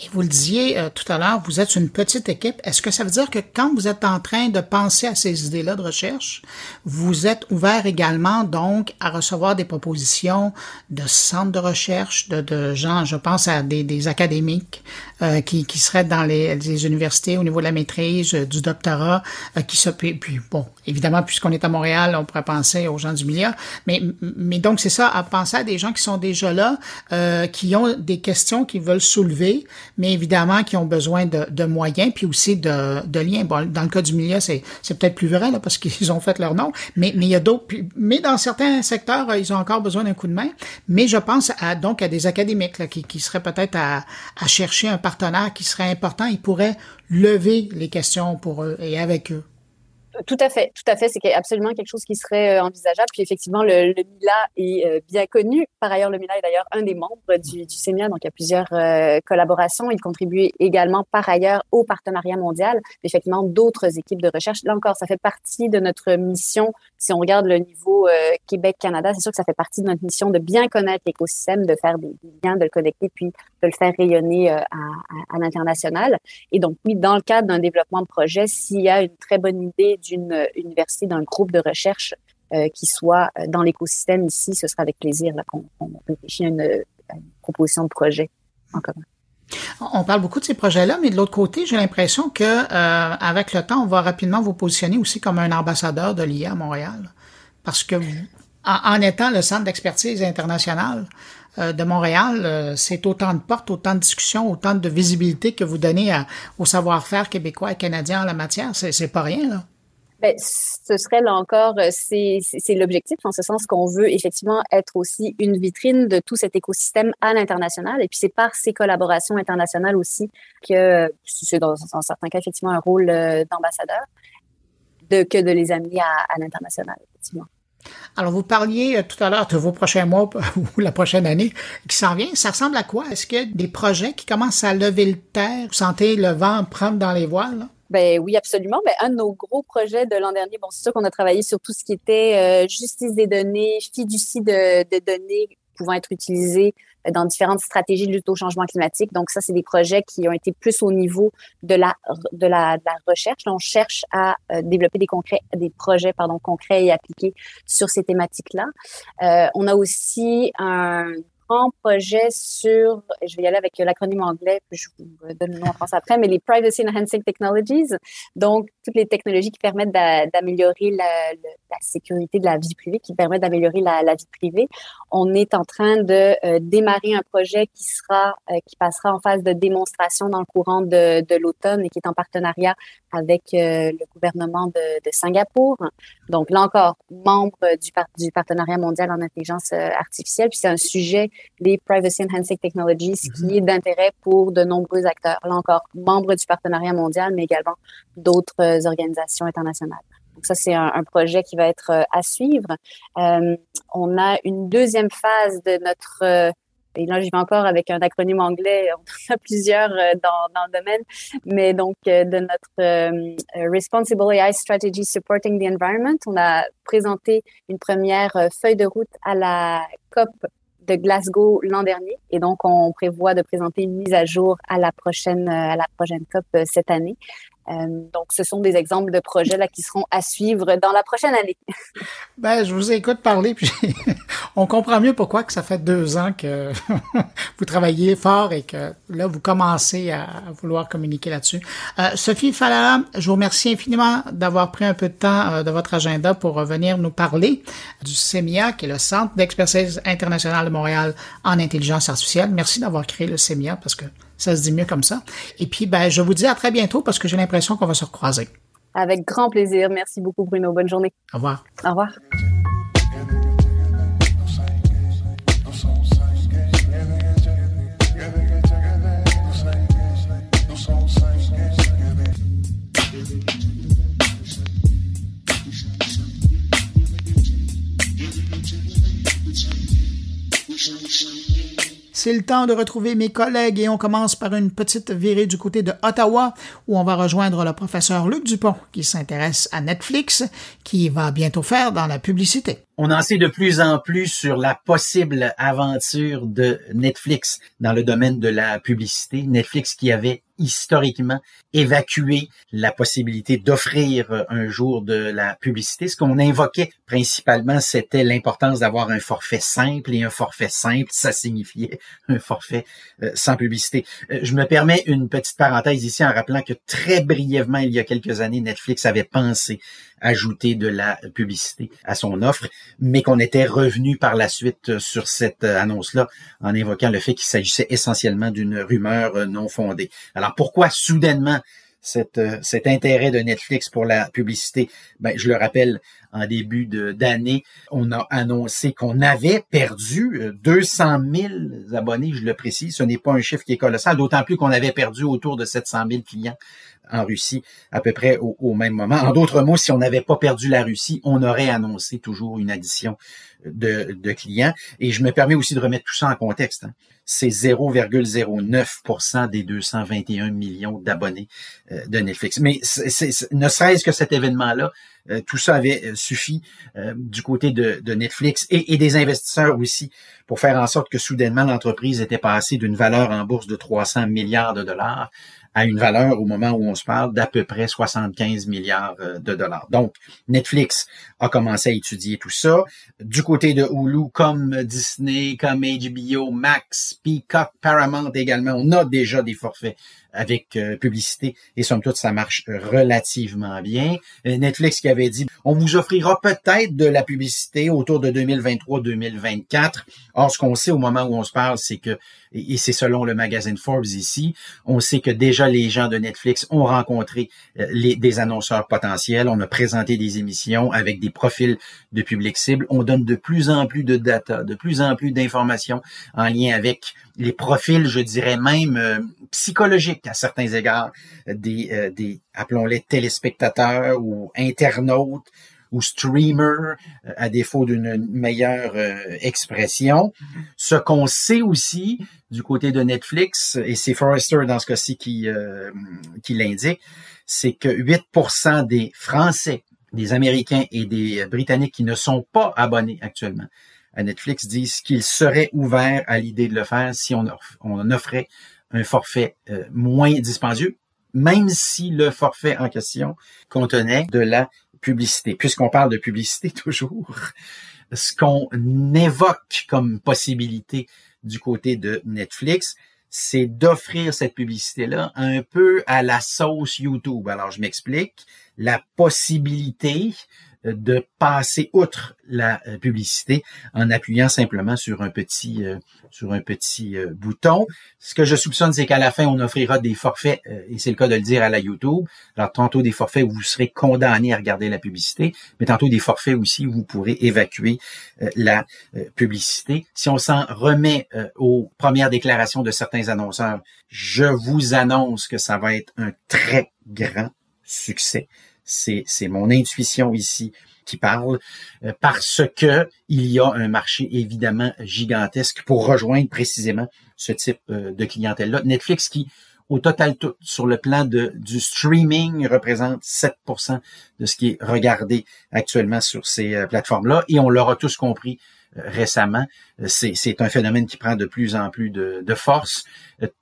Et vous le disiez euh, tout à l'heure, vous êtes une petite équipe. Est-ce que ça veut dire que quand vous êtes en train de penser à ces idées-là de recherche, vous êtes ouvert également donc à recevoir des propositions de centres de recherche, de, de gens, je pense à des, des académiques euh, qui, qui seraient dans les, les, universités au niveau de la maîtrise, euh, du doctorat, euh, qui se puis, bon, évidemment puisqu'on est à Montréal, on pourrait penser aux gens du milieu, mais mais donc c'est ça, à penser à des gens qui sont déjà là, qui ont des questions qu'ils veulent soulever mais évidemment qui ont besoin de, moyens, puis aussi de, liens. Dans le cas du milieu, c'est, c'est peut-être plus vrai là, parce qu'ils ont fait leur nom, mais, mais il y a d'autres. Mais dans certains secteurs, ils ont encore besoin d'un coup de main. Mais je pense à, donc à des académiques qui, qui seraient peut-être à, à chercher un partenaire qui serait important. Ils pourraient lever les questions pour eux et avec eux. Tout à fait, tout à fait. C'est absolument quelque chose qui serait euh, envisageable. Puis effectivement, le, MILA est euh, bien connu. Par ailleurs, le MILA est d'ailleurs un des membres du, du donc il y a plusieurs euh, collaborations. Il contribue également par ailleurs au partenariat mondial, effectivement d'autres équipes de recherche. Là encore, ça fait partie de notre mission. Si on regarde le niveau Québec-Canada, c'est sûr que ça fait partie de notre mission de bien connaître l'écosystème, de faire des, liens, de le connecter, puis de le faire rayonner à, à, l'international. Et donc, oui, dans le cadre d'un développement de projet, s'il y a une très bonne idée d'une université, d'un groupe de recherche euh, qui soit euh, dans l'écosystème ici, ce sera avec plaisir qu'on réfléchit à une, proposition de projet en commun. On parle beaucoup de ces projets-là, mais de l'autre côté, j'ai l'impression que euh, avec le temps, on va rapidement vous positionner aussi comme un ambassadeur de l'IA à Montréal, parce que en, étant le centre d'expertise international de Montréal, c'est autant de portes, autant de discussions, autant de visibilité que vous donnez au savoir-faire québécois et canadien en la matière. C'est pas rien là. Ben, ce serait là encore, euh, c'est l'objectif, en ce sens qu'on veut effectivement être aussi une vitrine de tout cet écosystème à l'international. Et puis c'est par ces collaborations internationales aussi que c'est dans, certains cas effectivement un rôle euh, d'ambassadeur, de, que de les amener à, à l'international, effectivement. Alors, vous parliez euh, tout à l'heure de vos prochains mois ou la prochaine année qui s'en vient. Ça ressemble à quoi? Est-ce qu'il y a des projets qui commencent à lever le terre? Vous sentez le vent prendre dans les voiles? Là? Ben oui, absolument. Ben, un de nos gros projets de l'an dernier, bon, c'est sûr qu'on a travaillé sur tout ce qui était euh, justice des données, fiducie de, de données pouvant être utilisées dans différentes stratégies de lutte au changement climatique. Donc ça, c'est des projets qui ont été plus au niveau de la de la, de la recherche. on cherche à euh, développer des concrets, des projets pardon concrets et appliqués sur ces thématiques-là. Euh, on a aussi un grand projet sur, je vais y aller avec l'acronyme anglais, puis je vous donne le nom en français après, mais les Privacy Enhancing Technologies, donc toutes les technologies qui permettent d'améliorer la, sécurité de la vie privée, qui permettent d'améliorer la, vie privée. On est en train de euh, démarrer un projet qui sera, euh, qui passera en phase de démonstration dans le courant de, l'automne et qui est en partenariat avec euh, le gouvernement de, Singapour. Donc là encore, membre du partenariat mondial en intelligence artificielle. Puis c'est un sujet les Privacy Enhancing Technologies, qui mhm. est d'intérêt pour de nombreux acteurs. Là encore, membres du partenariat mondial, mais également d'autres euh, organisations internationales. Donc ça, c'est un, projet qui va être euh, à suivre. Euh, on a une deuxième phase de notre et là, j'y vais encore avec un acronyme anglais, on en a plusieurs dans, dans le domaine, mais donc de notre Responsible AI Strategy Supporting the Environment, on a présenté une première feuille de route à la COP de Glasgow l'an dernier. Et donc, on prévoit de présenter une mise à jour à la prochaine, à la prochaine COP euh, cette année. Euh, donc, ce sont des exemples de projets là qui seront à suivre dans la prochaine année. ben, je vous écoute parler, puis on comprend mieux pourquoi que ça fait deux ans que vous travaillez fort et que là, vous commencez à vouloir communiquer là-dessus. Euh, Sophie Fala, je vous remercie infiniment d'avoir pris un peu de temps euh, de votre agenda pour venir nous parler du CEMIA, qui est le Centre d'expertise internationale de Montréal en intelligence artificielle. Merci d'avoir créé le CEMIA parce que ça se dit mieux comme ça. Et puis, ben, je vous dis à très bientôt parce que j'ai l'impression qu'on va se recroiser. Avec grand plaisir. Merci beaucoup, Bruno. Bonne journée. Au revoir. Au revoir. C'est le temps de retrouver mes collègues et on commence par une petite virée du côté de Ottawa où on va rejoindre le professeur Luc Dupont qui s'intéresse à Netflix qui va bientôt faire dans la publicité. On en sait de plus en plus sur la possible aventure de Netflix dans le domaine de la publicité. Netflix qui avait historiquement évacué la possibilité d'offrir un jour de la publicité. Ce qu'on invoquait principalement, c'était l'importance d'avoir un forfait simple et un forfait simple, ça signifiait un forfait euh, sans publicité. Euh, je me permets une petite parenthèse ici en rappelant que très brièvement, il y a quelques années, Netflix avait pensé ajouter de la publicité à son offre, mais qu'on était revenu par la suite sur cette annonce-là en évoquant le fait qu'il s'agissait essentiellement d'une rumeur non fondée. Alors pourquoi soudainement cet intérêt de Netflix pour la publicité, ben, je le rappelle, en début d'année, on a annoncé qu'on avait perdu 200 000 abonnés, je le précise. Ce n'est pas un chiffre qui est colossal, d'autant plus qu'on avait perdu autour de 700 000 clients en Russie à peu près au, même moment. En d'autres mots, si on n'avait pas perdu la Russie, on aurait annoncé toujours une addition de, de clients. Et je me permets aussi de remettre tout ça en contexte. Hein. C'est 0,09% des 221 millions d'abonnés euh, de Netflix. Mais ne serait-ce que cet événement-là, euh, tout ça avait euh, suffi du côté de, de Netflix et, et, des investisseurs aussi pour faire en sorte que soudainement l'entreprise était passée d'une valeur en bourse de 300 milliards de dollars à une valeur au moment où on se parle d'à peu près 75 milliards euh, de dollars. Donc, Netflix a commencé à étudier tout ça. Du côté de Hulu, comme Disney, comme HBO, Max, Peacock, Paramount également, on a déjà des forfaits avec euh, publicité et somme toute ça marche relativement bien. Euh, Netflix qui avait dit on vous offrira peut-être de la publicité autour de 2023-2024. Or ce qu'on sait au moment où on se parle c'est que et c'est selon le magazine Forbes ici, on sait que déjà les gens de Netflix ont rencontré euh, les, des annonceurs potentiels, on a présenté des émissions avec des profils de public cible, on donne de plus en plus de data, de plus en plus d'informations en lien avec les profils, je dirais même euh, psychologiques à certains égards des, euh, des appelons-les téléspectateurs ou internautes ou streamers, euh, à défaut d'une meilleure expression. Ce qu'on sait aussi du côté de Netflix, et c'est Forrester dans ce cas-ci qui, qui l'indique, c'est que 8% des Français, des Américains et des Britanniques qui ne sont pas abonnés actuellement Netflix disent qu'ils seraient ouverts à l'idée de le faire si on, on offrait un forfait euh, moins dispendieux, même si le forfait en question contenait de la publicité. Puisqu'on parle de publicité toujours, ce qu'on évoque comme possibilité du côté de Netflix, c'est d'offrir cette publicité-là un peu à la sauce YouTube. Alors, je m'explique. La possibilité de passer outre la euh, publicité en appuyant simplement sur un petit euh, sur un petit euh, bouton. Ce que je soupçonne, c'est qu'à la fin, on offrira des forfaits, et c'est le cas de le dire à la YouTube. Alors, tantôt des forfaits où vous serez condamné à regarder la publicité, mais tantôt des forfaits aussi où vous pourrez évacuer la publicité. Si on s'en remet aux premières déclarations de certains annonceurs, je vous annonce que ça va être un très grand succès c'est mon intuition ici qui parle, euh, parce que il y a un marché évidemment gigantesque pour rejoindre précisément ce type euh, de clientèle-là. Netflix qui, au total tout, sur le plan de, du streaming, représente 7% de ce qui est regardé actuellement sur ces euh, plateformes-là, et on l'aura tous compris récemment. C'est un phénomène qui prend de plus en plus de, de force.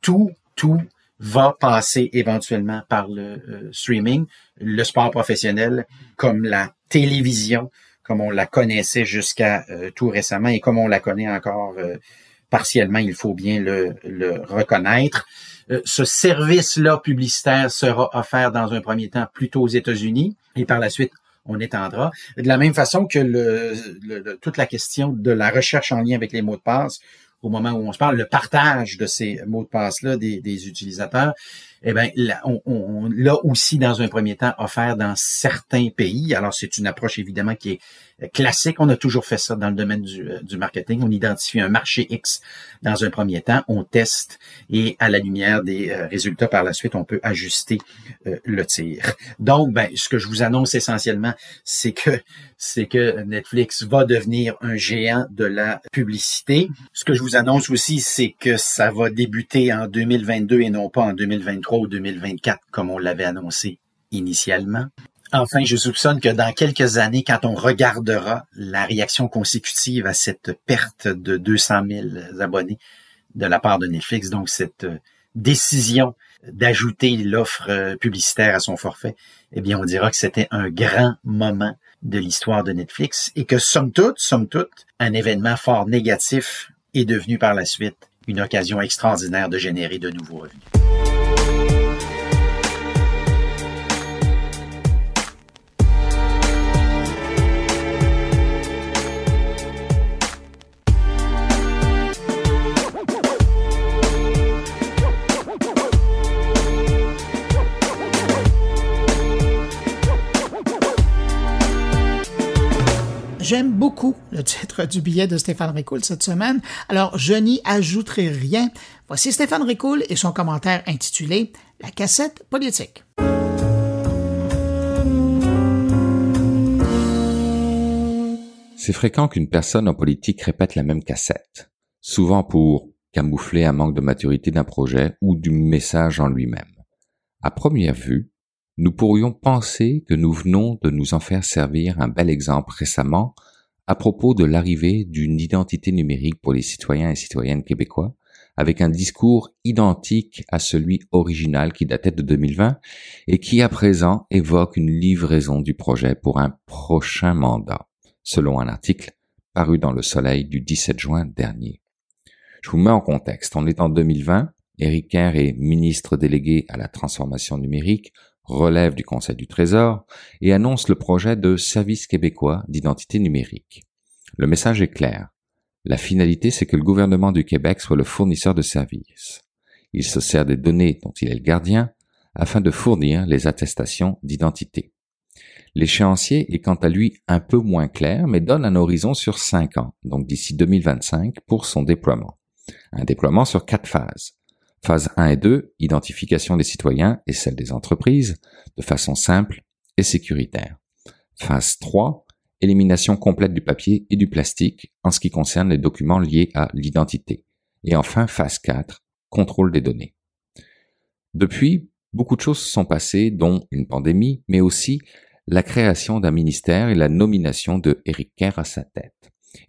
Tout, tout va passer éventuellement par le euh, streaming, le sport professionnel, comme la télévision, comme on la connaissait jusqu'à euh, tout récemment et comme on la connaît encore euh, partiellement, il faut bien le, le reconnaître. ce service-là publicitaire sera offert dans un premier temps plutôt aux États-Unis et par la suite on étendra. De la même façon que le, toute la question de la recherche en lien avec les mots de passe au moment où on se parle, le partage de ces mots de passe-là des, des utilisateurs, eh bien, on, l'a aussi dans un premier temps offert dans certains pays. Alors, c'est une approche évidemment qui est classique. On a toujours fait ça dans le domaine du, euh, du, marketing. On identifie un marché X dans un premier temps, on teste et à la lumière des euh, résultats par la suite, on peut ajuster euh, le tir. Donc, ben, ce que je vous annonce essentiellement, c'est que c'est que Netflix va devenir un géant de la publicité. Ce que je vous annonce aussi, c'est que ça va débuter en 2022 et non pas en 2023 ou 2024 comme on l'avait annoncé initialement. Enfin, je soupçonne que dans quelques années, quand on regardera la réaction consécutive à cette perte de 200 000 abonnés de la part de Netflix, donc cette euh, décision d'ajouter l'offre euh, publicitaire à son forfait, eh bien, on dira que c'était un grand moment de l'histoire de Netflix et que, somme toute, somme toute, un événement fort négatif est devenu par la suite une occasion extraordinaire de générer de nouveaux revenus. J'aime beaucoup le titre du billet de Stéphane Ricoul cette semaine, alors je n'y ajouterai rien. Voici Stéphane Ricoul et son commentaire intitulé La cassette politique. C'est fréquent qu'une personne en politique répète la même cassette, souvent pour camoufler un manque de maturité d'un projet ou du message en lui-même. À première vue, nous pourrions penser que nous venons de nous en faire servir un bel exemple récemment à propos de l'arrivée d'une identité numérique pour les citoyens et citoyennes québécois, avec un discours identique à celui original qui datait de 2020 et qui à présent évoque une livraison du projet pour un prochain mandat, selon un article paru dans Le Soleil du 17 juin dernier. Je vous mets en contexte. On est en 2020. Éric Kerr est ministre délégué à la transformation numérique, relève du Conseil du Trésor et annonce le projet de service québécois d'identité numérique. Le message est clair. La finalité, c'est que le gouvernement du Québec soit le fournisseur de services. Il se sert des données dont il est le gardien afin de fournir les attestations d'identité. L'échéancier est quant à lui un peu moins clair, mais donne un horizon sur cinq ans, donc d'ici 2025, pour son déploiement. Un déploiement sur quatre phases. Phase 1 et 2, identification des citoyens et celle des entreprises de façon simple et sécuritaire. Phase 3, élimination complète du papier et du plastique en ce qui concerne les documents liés à l'identité. Et enfin, phase 4, contrôle des données. Depuis, beaucoup de choses se sont passées, dont une pandémie, mais aussi la création d'un ministère et la nomination de Eric Kerr à sa tête.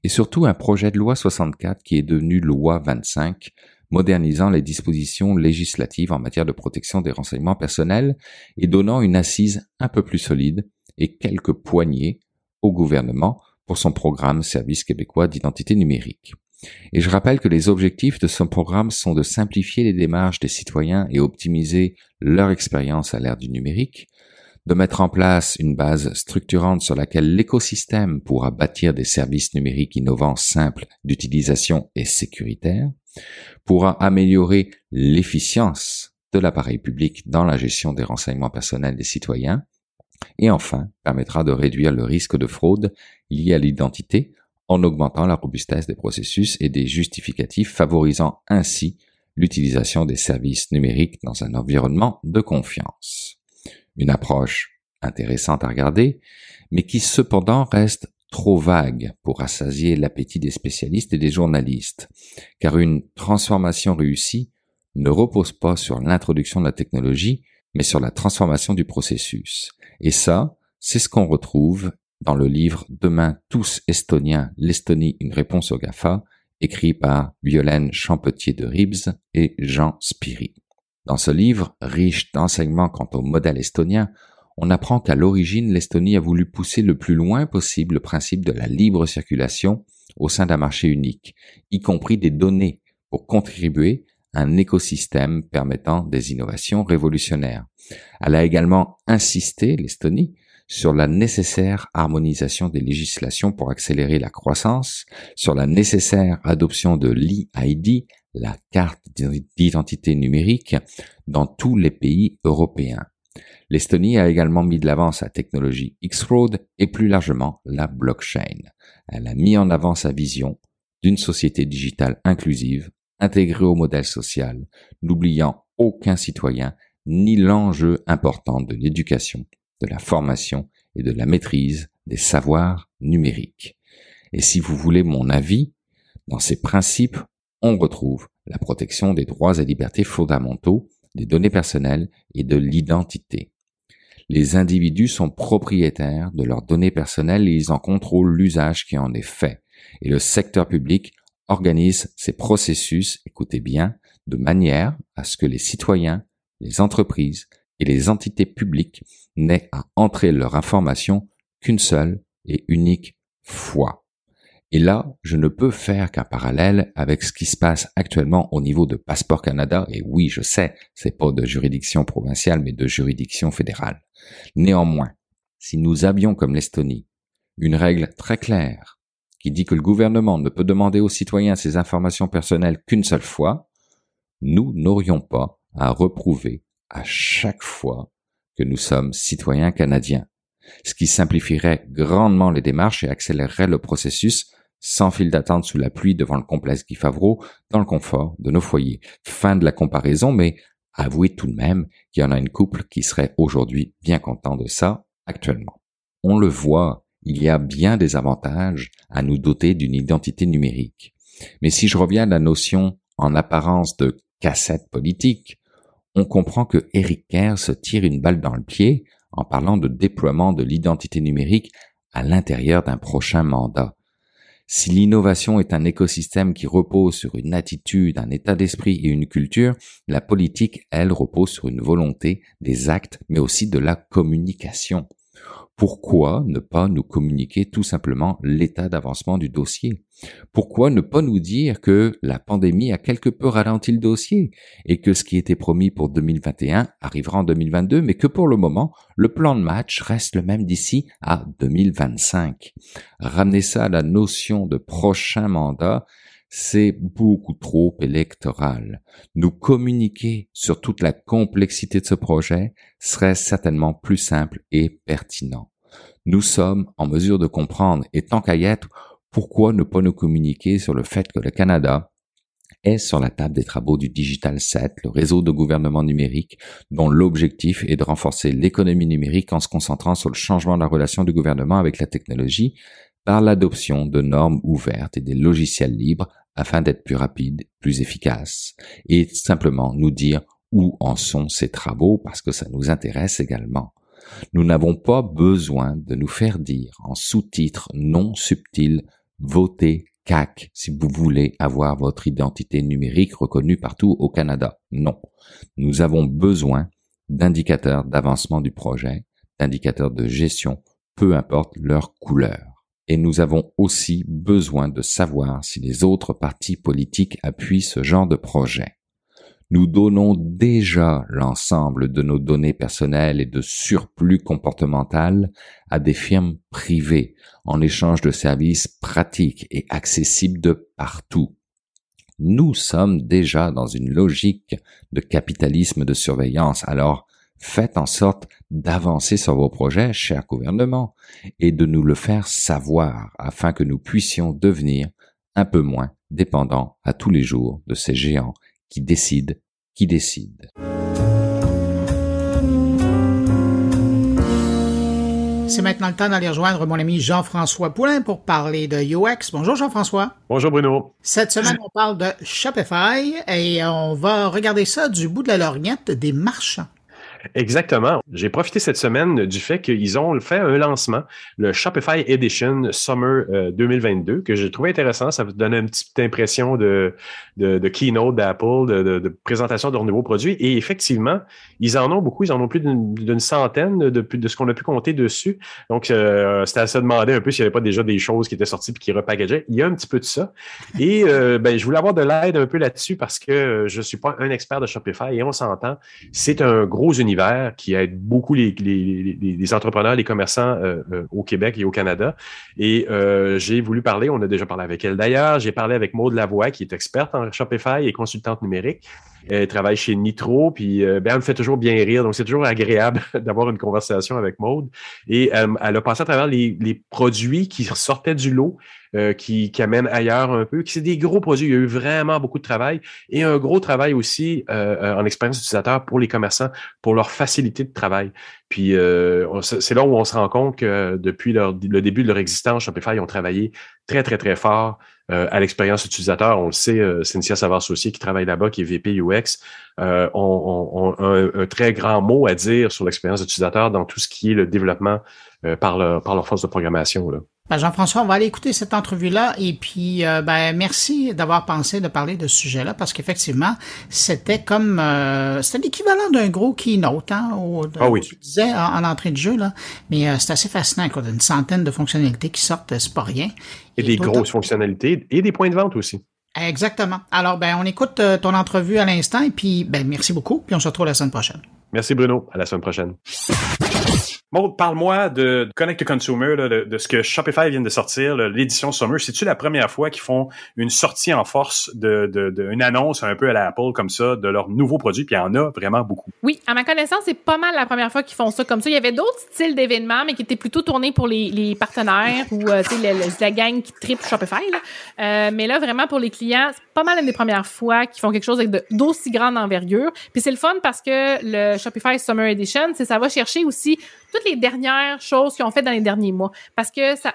Et surtout un projet de loi 64 qui est devenu loi 25 modernisant les dispositions législatives en matière de protection des renseignements personnels et donnant une assise un peu plus solide et quelques poignées au gouvernement pour son programme Service québécois d'identité numérique. Et je rappelle que les objectifs de son programme sont de simplifier les démarches des citoyens et optimiser leur expérience à l'ère du numérique, de mettre en place une base structurante sur laquelle l'écosystème pourra bâtir des services numériques innovants simples d'utilisation et sécuritaires, pourra améliorer l'efficience de l'appareil public dans la gestion des renseignements personnels des citoyens, et enfin permettra de réduire le risque de fraude lié à l'identité en augmentant la robustesse des processus et des justificatifs, favorisant ainsi l'utilisation des services numériques dans un environnement de confiance. Une approche intéressante à regarder, mais qui cependant reste trop vague pour assasier l'appétit des spécialistes et des journalistes, car une transformation réussie ne repose pas sur l'introduction de la technologie, mais sur la transformation du processus. Et ça, c'est ce qu'on retrouve dans le livre Demain tous estoniens, l'Estonie, une réponse au GAFA, écrit par Violaine Champetier de Ribs et Jean Spiri. Dans ce livre, riche d'enseignements quant au modèle estonien, on apprend qu'à l'origine, l'Estonie a voulu pousser le plus loin possible le principe de la libre circulation au sein d'un marché unique, y compris des données, pour contribuer à un écosystème permettant des innovations révolutionnaires. Elle a également insisté, l'Estonie, sur la nécessaire harmonisation des législations pour accélérer la croissance, sur la nécessaire adoption de l'e-ID, la carte d'identité numérique, dans tous les pays européens. L'Estonie a également mis de l'avant sa technologie X-Road et plus largement la blockchain. Elle a mis en avant sa vision d'une société digitale inclusive, intégrée au modèle social, n'oubliant aucun citoyen ni l'enjeu important de l'éducation, de la formation et de la maîtrise des savoirs numériques. Et si vous voulez mon avis, dans ces principes, on retrouve la protection des droits et libertés fondamentaux, des données personnelles et de l'identité. Les individus sont propriétaires de leurs données personnelles et ils en contrôlent l'usage qui en est fait. Et le secteur public organise ces processus, écoutez bien, de manière à ce que les citoyens, les entreprises et les entités publiques n'aient à entrer leur information qu'une seule et unique fois. Et là, je ne peux faire qu'un parallèle avec ce qui se passe actuellement au niveau de Passeport Canada. Et oui, je sais, c'est pas de juridiction provinciale, mais de juridiction fédérale. Néanmoins, si nous avions comme l'Estonie une règle très claire qui dit que le gouvernement ne peut demander aux citoyens ces informations personnelles qu'une seule fois, nous n'aurions pas à reprouver à chaque fois que nous sommes citoyens canadiens. ce qui simplifierait grandement les démarches et accélérerait le processus sans fil d'attente sous la pluie devant le complexe Guy Favreau, dans le confort de nos foyers. Fin de la comparaison, mais avouez tout de même qu'il y en a une couple qui serait aujourd'hui bien content de ça actuellement. On le voit, il y a bien des avantages à nous doter d'une identité numérique. Mais si je reviens à la notion en apparence de cassette politique, on comprend que Eric Kerr se tire une balle dans le pied en parlant de déploiement de l'identité numérique à l'intérieur d'un prochain mandat. Si l'innovation est un écosystème qui repose sur une attitude, un état d'esprit et une culture, la politique, elle, repose sur une volonté, des actes, mais aussi de la communication. Pourquoi ne pas nous communiquer tout simplement l'état d'avancement du dossier? Pourquoi ne pas nous dire que la pandémie a quelque peu ralenti le dossier et que ce qui était promis pour 2021 arrivera en 2022, mais que pour le moment, le plan de match reste le même d'ici à 2025 Ramener ça à la notion de prochain mandat, c'est beaucoup trop électoral. Nous communiquer sur toute la complexité de ce projet serait certainement plus simple et pertinent. Nous sommes en mesure de comprendre, et tant qu'à y être, pourquoi ne pas nous communiquer sur le fait que le Canada est sur la table des travaux du Digital 7, le réseau de gouvernement numérique, dont l'objectif est de renforcer l'économie numérique en se concentrant sur le changement de la relation du gouvernement avec la technologie par l'adoption de normes ouvertes et des logiciels libres afin d'être plus rapide, plus efficace, et simplement nous dire où en sont ces travaux parce que ça nous intéresse également. Nous n'avons pas besoin de nous faire dire en sous-titres non subtils votez CAC si vous voulez avoir votre identité numérique reconnue partout au Canada. Non. Nous avons besoin d'indicateurs d'avancement du projet, d'indicateurs de gestion, peu importe leur couleur et nous avons aussi besoin de savoir si les autres partis politiques appuient ce genre de projet. Nous donnons déjà l'ensemble de nos données personnelles et de surplus comportemental à des firmes privées en échange de services pratiques et accessibles de partout. Nous sommes déjà dans une logique de capitalisme de surveillance, alors Faites en sorte d'avancer sur vos projets, cher gouvernement, et de nous le faire savoir afin que nous puissions devenir un peu moins dépendants à tous les jours de ces géants qui décident, qui décident. C'est maintenant le temps d'aller rejoindre mon ami Jean-François Poulain pour parler de UX. Bonjour Jean-François. Bonjour Bruno. Cette semaine, on parle de Shopify et on va regarder ça du bout de la lorgnette des marchands. Exactement. J'ai profité cette semaine du fait qu'ils ont fait un lancement, le Shopify Edition Summer 2022, euh, que j'ai trouvé intéressant. Ça vous donne une petite impression de, de, keynote d'Apple, de, présentation de leurs nouveaux produits. Et effectivement, ils en ont beaucoup. Ils en ont plus d'une centaine de, ce qu'on a pu compter dessus. Donc, euh, c'était à se demander un peu s'il n'y avait pas déjà des choses qui étaient sorties et qui repackageaient. Il y a un petit peu de ça. Et euh, ben, je voulais avoir de l'aide un peu là-dessus parce que je ne suis pas un expert de Shopify et on s'entend. C'est un gros univers qui aide beaucoup les, entrepreneurs, les commerçants euh, euh, au Québec et au Canada. Et euh, j'ai voulu parler, on a déjà parlé avec elle d'ailleurs, j'ai parlé avec Maude Lavoie, qui est experte en Shopify et consultante numérique. Elle travaille chez Nitro, puis ben, elle me fait toujours bien rire, donc c'est toujours agréable d'avoir une conversation avec Maude. Et elle a passé à travers les produits qui sortaient du lot euh, qui, qui amènent ailleurs un peu. C'est des gros produits. Il y a eu vraiment beaucoup de travail et un gros travail aussi euh, euh, en expérience utilisateur pour les commerçants, pour leur facilité de travail. Puis c'est là où on se rend compte que depuis le début de leur existence, Shopify ils ont travaillé très, très, très fort à l'expérience utilisateur. On le sait, Cynthia Savard-Saucier qui travaille là-bas, qui est VP UX, ont, un, un, très grand mot à dire sur l'expérience utilisateur dans tout ce qui est le développement par, leur, par leur force de programmation. Là. Ben Jean-François, on va aller écouter cette entrevue-là et puis euh, ben merci d'avoir pensé de parler de ce sujet-là parce qu'effectivement, c'était comme euh, c'était l'équivalent d'un gros keynote, hein, au, ah oui. tu disais en, entrée de jeu là, mais euh, c'est assez fascinant quoi, une centaine de fonctionnalités qui sortent, c'est pas rien. Et, des grosses fonctionnalités et des points de vente aussi. Exactement. Alors ben on écoute ton entrevue à l'instant et puis ben merci beaucoup puis on se retrouve la semaine prochaine. Merci Bruno, à la semaine prochaine. Bon, parle-moi de Connect to Consumer, là, de, de, ce que Shopify vient de sortir, l'édition Summer. C'est-tu la première fois qu'ils font une sortie en force de, de, une annonce un peu à la Apple comme ça de leurs nouveaux produits, puis il y en a vraiment beaucoup. Oui, à ma connaissance, c'est pas mal la première fois qu'ils font ça comme ça. Il y avait d'autres styles d'événements, mais qui étaient plutôt tournés pour les, les partenaires ou euh, la gang qui tripe Shopify. Là. Euh, mais là, vraiment pour les clients, c'est pas mal une des premières fois qu'ils font quelque chose d'aussi grande envergure. Puis c'est le fun parce que le Shopify Summer Edition, c'est ça va chercher aussi toutes les dernières choses qu'ils ont fait dans les derniers mois. Parce que ça,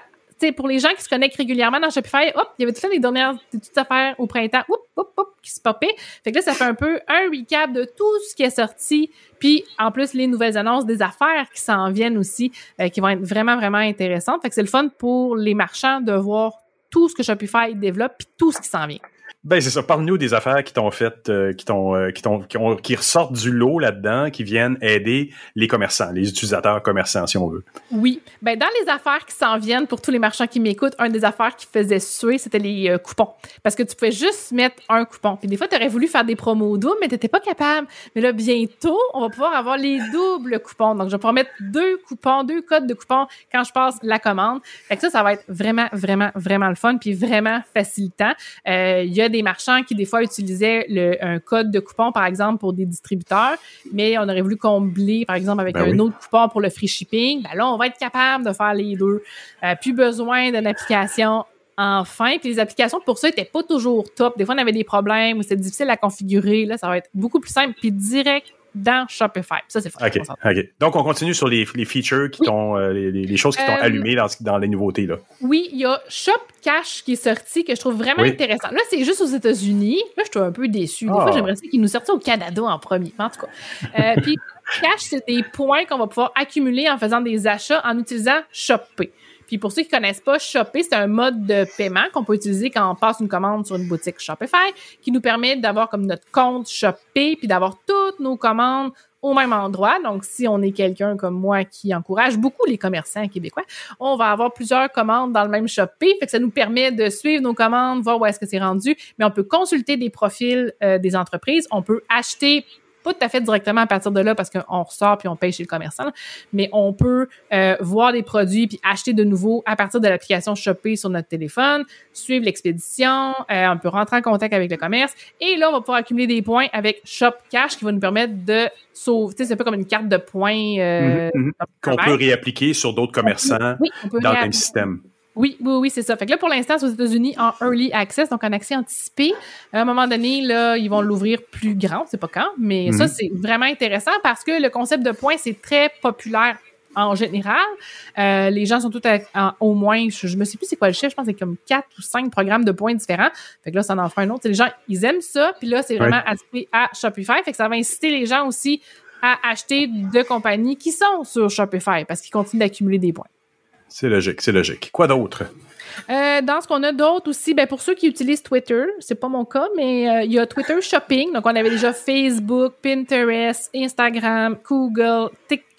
pour les gens qui se connectent régulièrement dans Shopify, hop, il y avait toutes les dernières petites affaires au printemps, hop, hop, hop, qui se popaient. Fait que là, ça fait un peu un recap de tout ce qui est sorti. Puis, en plus, les nouvelles annonces des affaires qui s'en viennent aussi, euh, qui vont être vraiment, vraiment intéressantes. Fait que c'est le fun pour les marchands de voir tout ce que Shopify développe puis tout ce qui s'en vient. Ben c'est ça. Parle-nous des affaires qui t'ont fait, euh, qui t'ont, euh, qui t'ont, qui, ont, qui ressortent du lot là-dedans, qui viennent aider les commerçants, les utilisateurs commerçants, si on veut. Oui. Ben dans les affaires qui s'en viennent pour tous les marchands qui m'écoutent, un des affaires qui faisait suer, c'était les euh, coupons, parce que tu pouvais juste mettre un coupon. Puis des fois, tu aurais voulu faire des promos doubles, mais t'étais pas capable. Mais là, bientôt, on va pouvoir avoir les doubles coupons. Donc, je vais pouvoir mettre deux coupons, deux codes de coupons quand je passe la commande. Fait que ça, ça va être vraiment, vraiment, vraiment le fun, puis vraiment facilitant. Il y a des marchands qui, des fois, utilisaient le, un code de coupon, par exemple, pour des distributeurs, mais on aurait voulu combler, par exemple, avec ben un autre coupon pour le free shipping. Ben là, on va être capable de faire les deux. Euh, plus besoin d'une application enfin. Puis les applications pour ça n'étaient pas toujours top. Des fois, on avait des problèmes ou c'était difficile à configurer. Là, ça va être beaucoup plus simple puis direct dans Shopify. Ça, c'est OK. OK. Donc, on continue sur les, les features qui t'ont, euh, les, les, choses qui t'ont euh, allumé dans, dans les nouveautés, là. Oui, il y a Shop Cash qui est sorti que je trouve vraiment intéressant. Là, c'est juste aux États-Unis. Là, je suis un peu déçue. Des fois, ah. j'aimerais qu'il nous sorte au Canada en premier. En tout cas. Euh, puis, Cash, c'est des points qu'on va pouvoir accumuler en faisant des achats en utilisant Shopee. Puis pour ceux qui connaissent pas, Shopee, c'est un mode de paiement qu'on peut utiliser quand on passe une commande sur une boutique Shopify qui nous permet d'avoir comme notre compte Shopee puis d'avoir toutes nos commandes au même endroit. Donc, si on est quelqu'un comme moi qui encourage beaucoup les commerçants québécois, on va avoir plusieurs commandes dans le même Shopee. Fait que ça nous permet de suivre nos commandes, voir où est-ce que c'est rendu. Mais on peut consulter des profils euh, des entreprises. On peut acheter pas tout à fait directement à partir de là parce qu'on ressort puis on paye chez le commerçant, mais on peut euh, voir des produits puis acheter de nouveau à partir de l'application Shopee sur notre téléphone, suivre l'expédition, euh, on peut rentrer en contact avec le commerce et là on va pouvoir accumuler des points avec Shop Cash qui va nous permettre de sauver, c'est un peu comme une carte de points euh, mhm, mhm. qu'on peut réappliquer sur d'autres commerçants dans le même système. Oui, oui, oui, c'est ça. Fait que là, pour l'instant, c'est aux États-Unis en early access, donc en accès anticipé. À un moment donné, là, ils vont l'ouvrir plus grand, c'est pas quand, mais ça, mhm. c'est vraiment intéressant parce que le concept de points, c'est très populaire en général. Euh, les gens sont tous au moins, je, me sais plus c'est quoi le chiffre, je pense que c'est comme quatre ou cinq programmes de points différents. Fait que là, ça en fera un autre. les gens, ils aiment ça, puis là, c'est vraiment ouais. à Shopify. Fait que ça va inciter les gens aussi à acheter de compagnies qui sont sur Shopify parce qu'ils continuent d'accumuler des points. C'est logique, c'est logique. Quoi d'autre? Euh, dans ce qu'on a d'autres aussi, ben pour ceux qui utilisent Twitter, c'est pas mon cas, mais euh, il y a Twitter Shopping. Donc, on avait déjà Facebook, Pinterest, Instagram, Google, TikTok,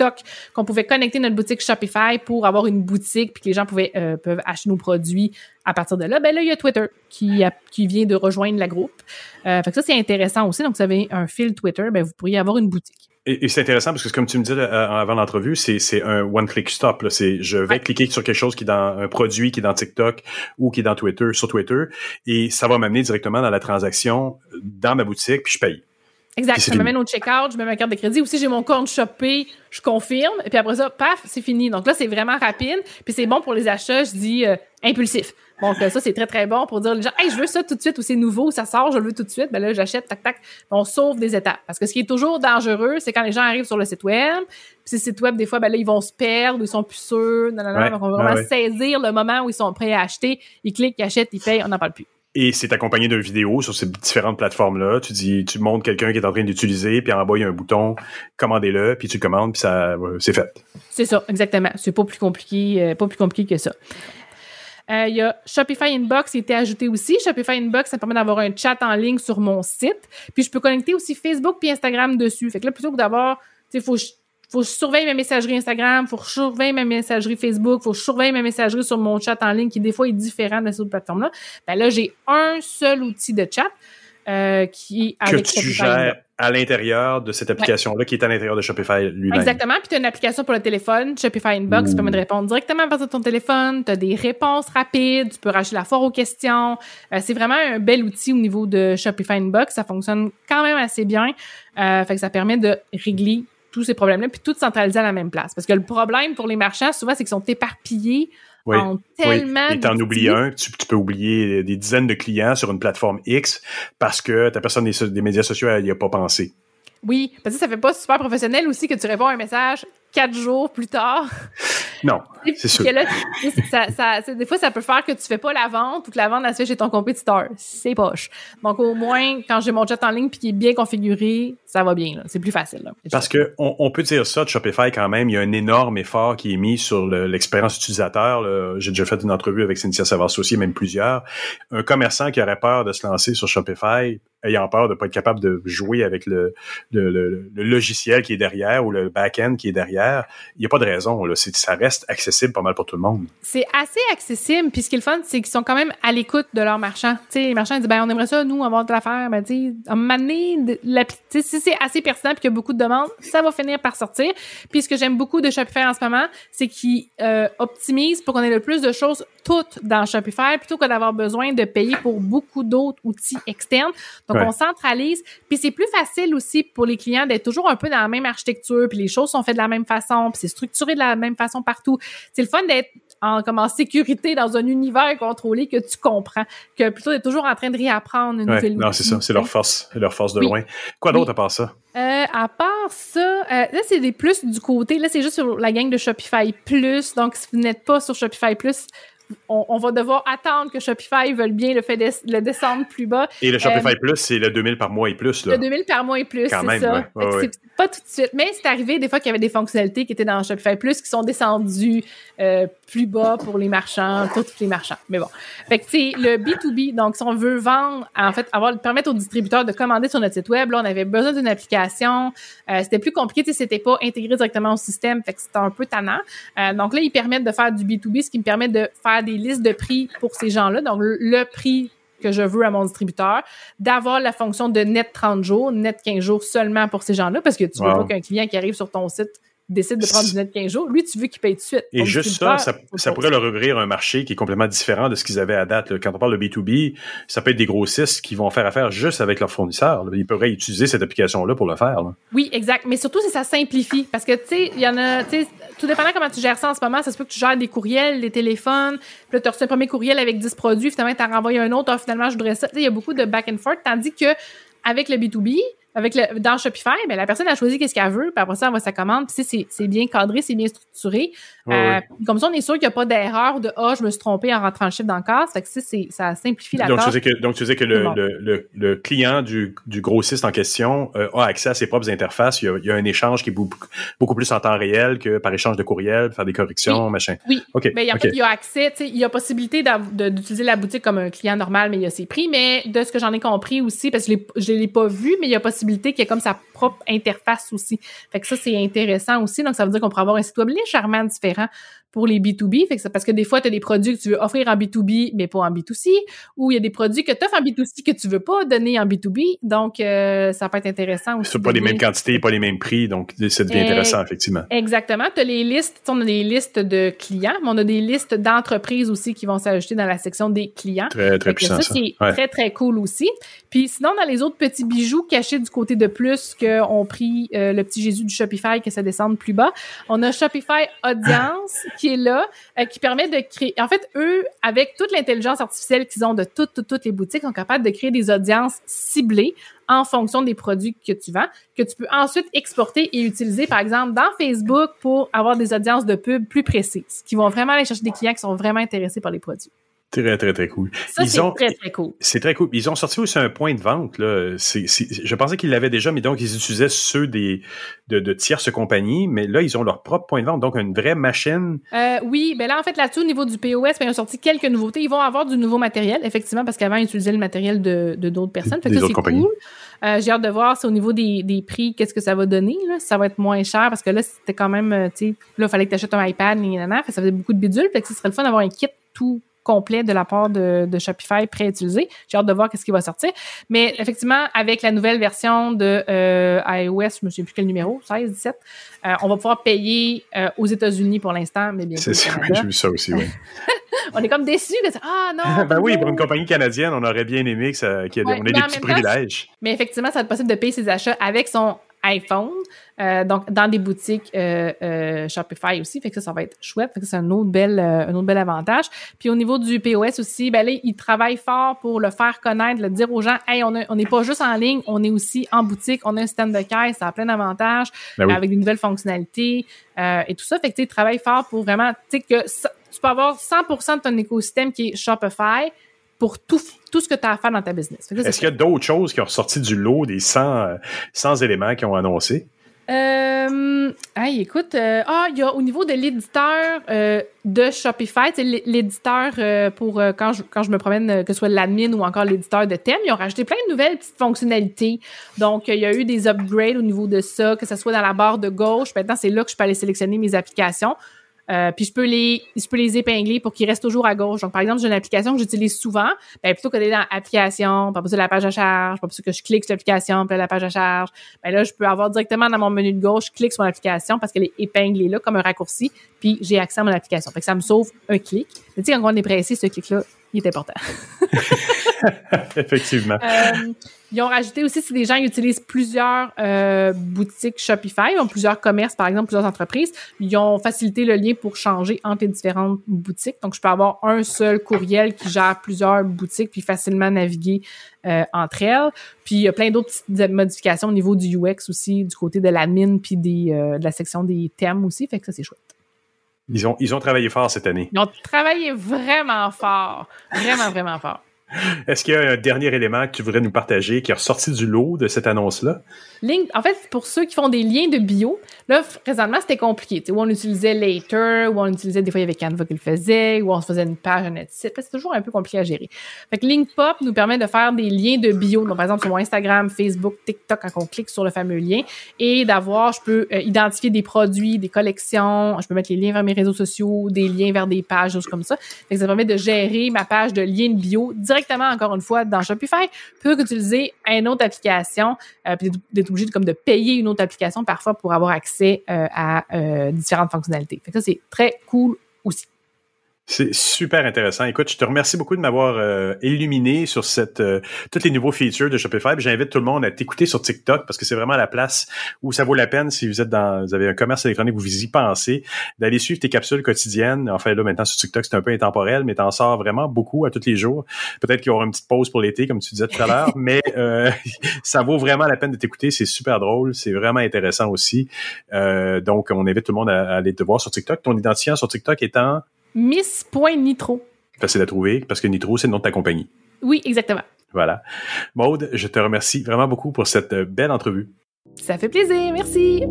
qu'on pouvait connecter notre boutique Shopify pour avoir une boutique puis que les gens pouvaient euh, peuvent acheter nos produits à partir de là. Ben là, il y a Twitter qui, qui vient de rejoindre la groupe. fait que ça, c'est intéressant aussi. Donc, vous avez un fil Twitter, ben vous pourriez avoir une boutique. Et, c'est intéressant parce que comme tu me disais euh, avant l'entrevue, c'est, c'est un one-click stop. C'est je vais cliquer sur quelque chose qui est dans un produit qui est dans TikTok ou qui est dans Twitter, sur Twitter, et ça va m'amener directement dans la transaction dans ma boutique, puis je paye. Exact. Ça m'amène au checkout, je mets ma carte de crédit. Aussi, j'ai mon compte Shopee, je confirme. Et puis après ça, paf, c'est fini. Donc là, c'est vraiment rapide. Puis c'est bon pour les achats, je dis, euh, impulsif. Donc ça, c'est très, très bon pour dire aux gens, hey, je veux ça tout de suite ou c'est nouveau, ça sort, je le veux tout de suite. Ben là, j'achète, tac, tac. On sauve des étapes. Parce que ce qui est toujours dangereux, c'est quand les gens arrivent sur le site web. Puis ces sites web, des fois, ben là, ils vont se perdre, ils sont plus sûrs. Non, non, non. on va vraiment saisir le moment où ils sont prêts à acheter. Ils cliquent, ils achètent, ils payent, on n'en parle plus. Et c'est accompagné d'une vidéo sur ces différentes plateformes-là. Tu dis, tu montres quelqu'un qui est en train d'utiliser, puis en bas, il y a un bouton, commandez-le, puis tu commandes, puis ça, c'est fait. C'est ça, exactement. C'est pas plus compliqué, euh, pas plus compliqué que ça. Euh, il y a Shopify Inbox qui a été ajouté aussi. Shopify Inbox, ça permet d'avoir un chat en ligne sur mon site. Puis je peux connecter aussi Facebook puis Instagram dessus. Fait que là, plutôt que d'avoir, tu sais, faut faut que je surveille ma messagerie Instagram, faut que je surveille ma messagerie Facebook, faut que je surveille ma messagerie sur mon chat en ligne qui des fois est différent de ces autres plateformes-là. Ben là, j'ai un seul outil de chat euh, qui avec que tu gères à l'intérieur de cette application-là qui est à l'intérieur de Shopify lui-même. Exactement. Puis tu as une application pour le téléphone, Shopify Inbox, qui permet de répondre directement à partir de ton téléphone. Tu as des réponses rapides, tu peux racheter la foire aux questions. Euh, c'est vraiment un bel outil au niveau de Shopify Inbox. Ça fonctionne quand même assez bien. Euh, fait que ça permet de régler tous ces problèmes-là, puis tout centraliser à la même place. Parce que le problème pour les marchands, souvent, c'est qu'ils sont éparpillés oui, tellement oui. Et t'en oublies un, tu, tu, peux oublier des dizaines de clients sur une plateforme X parce que ta personne des, des médias sociaux, n'y a pas pensé. Oui, parce que ça fait pas super professionnel aussi que tu réponds à un message quatre jours plus tard. Non, c'est sûr. Là, ça, ça, des fois, ça peut faire que tu fais pas la vente ou que la vente, elle se fait chez ton compétiteur. C'est poche. Donc, au moins, quand j'ai mon chat en ligne puis qui est bien configuré, ça va bien. C'est plus facile. Là. Parce que on, on, peut dire ça de Shopify quand même. Il y a un énorme effort qui est mis sur l'expérience utilisateur. J'ai déjà fait une entrevue avec Cynthia Savard-Saucier, même plusieurs. Un commerçant qui aurait peur de se lancer sur Shopify, ayant peur de pas être capable de jouer avec le, le, logiciel qui est derrière ou le back-end qui est derrière, il n'y a pas de raison. Là. Ça reste accessible pas mal pour tout le monde. C'est assez accessible. Puis ce qui est le fun, c'est qu'ils sont quand même à l'écoute de leurs marchands. sais les marchands disent, ben, on aimerait ça, nous, avoir de l'affaire. Ben, tu donné, si c'est assez pertinent et qu'il y a beaucoup de demandes, ça va finir par sortir. Puis ce que j'aime beaucoup de Shopify en ce moment, c'est qu'ils euh, optimisent pour qu'on ait le plus de choses toutes dans Shopify plutôt que d'avoir besoin de payer pour beaucoup d'autres outils externes. On centralise. Puis c'est plus facile aussi pour les clients d'être toujours un peu dans la même architecture, puis les choses sont faites de la même façon, puis c'est structuré de la même façon partout. C'est le fun d'être en, comme en sécurité dans un univers contrôlé que tu comprends, que plutôt d'être toujours en train de réapprendre une nouvelle Non, c'est ça, c'est leur force, leur force de loin. Quoi d'autre à part ça? Euh, à part ça, euh, là, c'est des plus du côté. Là, c'est juste sur la gang de Shopify Plus. Donc, si vous n'êtes pas sur Shopify Plus, on, va devoir attendre que Shopify veuille bien le fait le descendre plus bas. Et le Shopify euh, Plus, c'est le 2000 par mois et plus. Là. Le 2000 par mois et plus, c'est ça. Ouais, c'est pas tout de suite. Mais c'est arrivé des fois qu'il y avait des fonctionnalités qui étaient dans Shopify Plus qui sont descendues euh, plus bas pour les marchands, pour tous les marchands. Mais bon. Fait que, c'est le B2B. Donc, si on veut vendre, en fait, avoir, permettre aux distributeurs de commander sur notre site web, là, on avait besoin d'une application. Euh, c'était plus compliqué, c'était pas intégré directement au système. Fait que c'était un peu tannant. donc là, ils permettent de faire du B2B, ce qui me permet de faire des listes de prix pour ces gens-là. Donc, le prix que je veux à mon distributeur, d'avoir la fonction de net 30 jours, net 15 jours seulement pour ces gens-là, parce que tu veux pas qu'un client qui arrive sur ton site décide de prendre du net 15 jours, lui, tu veux qu'il paye tout de suite. Et juste ça, ça, pourrait leur ouvrir un marché qui est complètement différent de ce qu'ils avaient à date. Quand on parle de B2B, ça peut être des grossistes qui vont faire affaire juste avec leurs fournisseurs. Ils pourraient utiliser cette application-là pour le faire. Oui, exact. Mais surtout, si ça simplifie. Parce que, tu sais, il y en a, tu sais, tout dépendant comment tu gères ça en ce moment, ça se peut que tu gères des courriels, des téléphones, puis là, tu as reçu un premier courriel avec 10 produits, finalement, tu as renvoyé un autre, ah, finalement, je voudrais ça. Il y a beaucoup de back and forth, tandis que avec le B2B, avec le, dans Shopify, ben, la personne a choisi qu'est-ce qu'elle veut, puis après ça, elle va sa commande, puis c'est, c'est bien cadré, c'est bien structuré. Euh, comme ça, on est sûr qu'il n'y a pas d'erreur de ah, je me suis trompé en rentrant le chiffre dans le cas. Fait que c'est, ça simplifie la donc, tâche. Tu que, donc, tu sais que le, le, le, client du, du grossiste en question euh, a accès à ses propres interfaces. Il y, a, il y a, un échange qui est beaucoup, beaucoup, plus en temps réel que par échange de courriel, faire des corrections, machin. Oui. OK. Ben, en fait, il y a accès, il y a possibilité d'utiliser la boutique comme un client normal, mais il y a ses prix. Mais de ce que j'en ai compris aussi, parce que je ne l'ai pas vu, mais il y a possibilité qu'il y ait comme sa propre interface aussi. Fait que ça, c'est intéressant aussi. Donc, ça veut dire qu'on pourra avoir un site web légèrement différent pour les B2B. Fait que parce que des fois, tu as des produits que tu veux offrir en B2B, mais pas en B2C, ou il y a des produits que tu offres en B2C que tu veux pas donner en B2B. Donc, euh, ça peut être intéressant aussi. Ce pas les mêmes quantités, pas les mêmes prix, donc ça devient intéressant, effectivement. Exactement. Tu as les listes, on a des listes de clients, mais on a des listes d'entreprises aussi qui vont s'ajouter dans la section des clients. Très, très puissant. Ça, c'est très, très cool aussi. Puis sinon, dans les autres petits bijoux cachés du côté de plus qu'on pris euh, le petit Jésus du Shopify que ça descende plus bas, on a Shopify Audience qui est là, euh, qui permet de créer. En fait, eux, avec toute l'intelligence artificielle qu'ils ont de toutes, toutes, toutes les boutiques, sont capables de créer des audiences ciblées en fonction des produits que tu vends, que tu peux ensuite exporter et utiliser, par exemple, dans Facebook pour avoir des audiences de pub plus précises, qui vont vraiment aller chercher des clients qui sont vraiment intéressés par les produits. Très, très, très cool. Ça, c'est très, très cool. C'est très cool. Ils ont sorti aussi un point de vente. Là. je pensais qu'ils l'avaient déjà, mais donc ils utilisaient ceux des, de, de, tierces compagnies, mais là, ils ont leur propre point de vente, donc une vraie machine. Euh, oui, ben là, en fait, là-dessus, au niveau du POS, ben, ils ont sorti quelques nouveautés. Ils vont avoir du nouveau matériel, effectivement, parce qu'avant, ils utilisaient le matériel de, d'autres personnes. Fait que ça, c'est cool. Euh, j'ai hâte de voir, c'est au niveau des, des prix, qu'est-ce que ça va donner. Là. Ça va être moins cher parce que là, c'était quand même, euh, tu sais, là, il fallait que tu achètes un iPad, et ça faisait beaucoup de bidules. Fait que ce serait le fun d'avoir un kit tout complet de la part de, de Shopify pré-utilisé. J'ai hâte de voir qu'est-ce qui va sortir. Mais effectivement, avec la nouvelle version de euh, iOS, je me souviens plus quel numéro, 16, 17, euh, on va pouvoir payer euh, aux États-Unis pour l'instant, mais bien sûr. C'est ça, j'ai vu ça aussi, oui. on est comme déçus que ah non. ben oui, pour une compagnie canadienne, on aurait bien aimé que ça, qu'il y ait, on ait des petits privilèges. mais effectivement, ça va être possible de payer ses achats avec son iPhone, euh, donc dans des boutiques euh, euh, Shopify aussi, fait que ça, ça va être chouette, fait que c'est un autre bel, euh, un autre bel avantage. Puis au niveau du POS aussi, ben là, ils travaillent fort pour le faire connaître, le dire aux gens, hey, on n'est pas juste en ligne, on est aussi en boutique, on a un système de caisse, ça a plein d'avantages, ben oui. avec des nouvelles fonctionnalités et tout ça, fait que tu travailles fort pour vraiment, tu sais que tu peux avoir 100% de ton écosystème qui est Shopify pour tout, tout ce que tu as à faire dans ta business. Est-ce qu'il y a d'autres choses qui ont sorti du lot des 100, 100 éléments qui ont annoncé? Euh, écoute, euh, ah, il y a au niveau de l'éditeur euh, de Shopify, l'éditeur euh, pour quand quand je me promène, que ce soit l'admin ou encore l'éditeur de thème, ils ont rajouté plein de nouvelles petites fonctionnalités. Donc, il y a eu des upgrades au niveau de ça, que ce soit dans la barre de gauche. Maintenant, c'est là que je peux aller sélectionner mes applications. Euh, puis je peux les je peux les épingler pour qu'ils restent toujours à gauche. Donc par exemple, j'ai une application que j'utilise souvent, ben plutôt que d'aller dans application, pas de la page à charge, pas que je clique sur l'application, puis la page à charge, ben là je peux avoir directement dans mon menu de gauche, je clique sur l'application parce qu'elle est épinglée là comme un raccourci, puis j'ai accès à mon application. Fait que ça me sauve un clic. Mais tu sais quand on est pressé, ce clic là, il est important. Effectivement. Euh, ils ont rajouté aussi si des gens utilisent plusieurs euh, boutiques Shopify, ont plusieurs commerces, par exemple, plusieurs entreprises, ils ont facilité le lien pour changer entre les différentes boutiques. Donc, je peux avoir un seul courriel qui gère plusieurs boutiques puis facilement naviguer euh, entre elles. Puis, il y a plein d'autres petites modifications au niveau du UX aussi, du côté de l'admin puis des, de la section des thèmes aussi. Fait que ça, c'est chouette. Ils ont, ils ont travaillé fort cette année. Ils ont travaillé vraiment fort. Vraiment, vraiment fort. Est-ce qu'il y a un dernier élément que tu voudrais nous partager qui est ressorti du lot de cette annonce-là? En fait, pour ceux qui font des liens de bio, là, présentement, c'était compliqué. Où on utilisait Later, où on utilisait des fois, il y avait Canva qui le faisait, où on se faisait une page, un site. C'est toujours un peu compliqué à gérer. Fait Linkpop nous permet de faire des liens de bio. Donc, par exemple, sur mon Instagram, Facebook, TikTok, quand on clique sur le fameux lien, et d'avoir, je peux euh, identifier des produits, des collections, je peux mettre les liens vers mes réseaux sociaux, des liens vers des pages, choses comme ça. Ça permet de gérer ma page de liens de bio directement, encore une fois, dans Shopify, plutôt qu'utiliser une autre application, euh, puis d'être obligé de, comme de payer une autre application parfois pour avoir accès euh, à euh, différentes fonctionnalités. Ça, c'est très cool aussi. C'est super intéressant. Écoute, je te remercie beaucoup de m'avoir euh, illuminé sur cette euh, toutes les nouveaux features de Shopify. J'invite tout le monde à t'écouter sur TikTok parce que c'est vraiment la place où ça vaut la peine si vous êtes dans vous avez un commerce électronique, vous y pensez, d'aller suivre tes capsules quotidiennes. Enfin là maintenant sur TikTok, c'est un peu intemporel, mais t'en sors vraiment beaucoup à tous les jours. Peut-être qu'il y aura une petite pause pour l'été, comme tu disais tout à l'heure, mais euh, ça vaut vraiment la peine de t'écouter. C'est super drôle, c'est vraiment intéressant aussi. donc on invite tout le monde à aller te voir sur TikTok. Ton identifiant sur TikTok étant Miss.nitro. Facile à trouver parce que Nitro, c'est le nom de ta compagnie. Oui, exactement. Voilà. Maude, je te remercie vraiment beaucoup pour cette belle entrevue. Ça fait plaisir. Merci.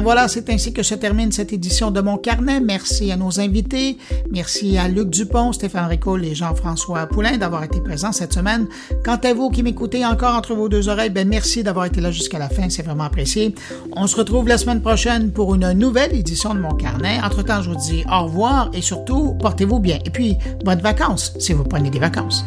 Ben voilà, c'est ainsi que se termine cette édition de Mon Carnet. Merci à nos invités. Merci à Luc Dupont, Stéphane Ricoul et Jean-François Poulain d'avoir été présents cette semaine. Quant à vous qui m'écoutez encore entre vos deux oreilles, ben merci d'avoir été là jusqu'à la fin. C'est vraiment apprécié. On se retrouve la semaine prochaine pour une nouvelle édition de Mon Carnet. Entre-temps, je vous dis au revoir et surtout, portez-vous bien. Et puis, bonnes vacances si vous prenez des vacances.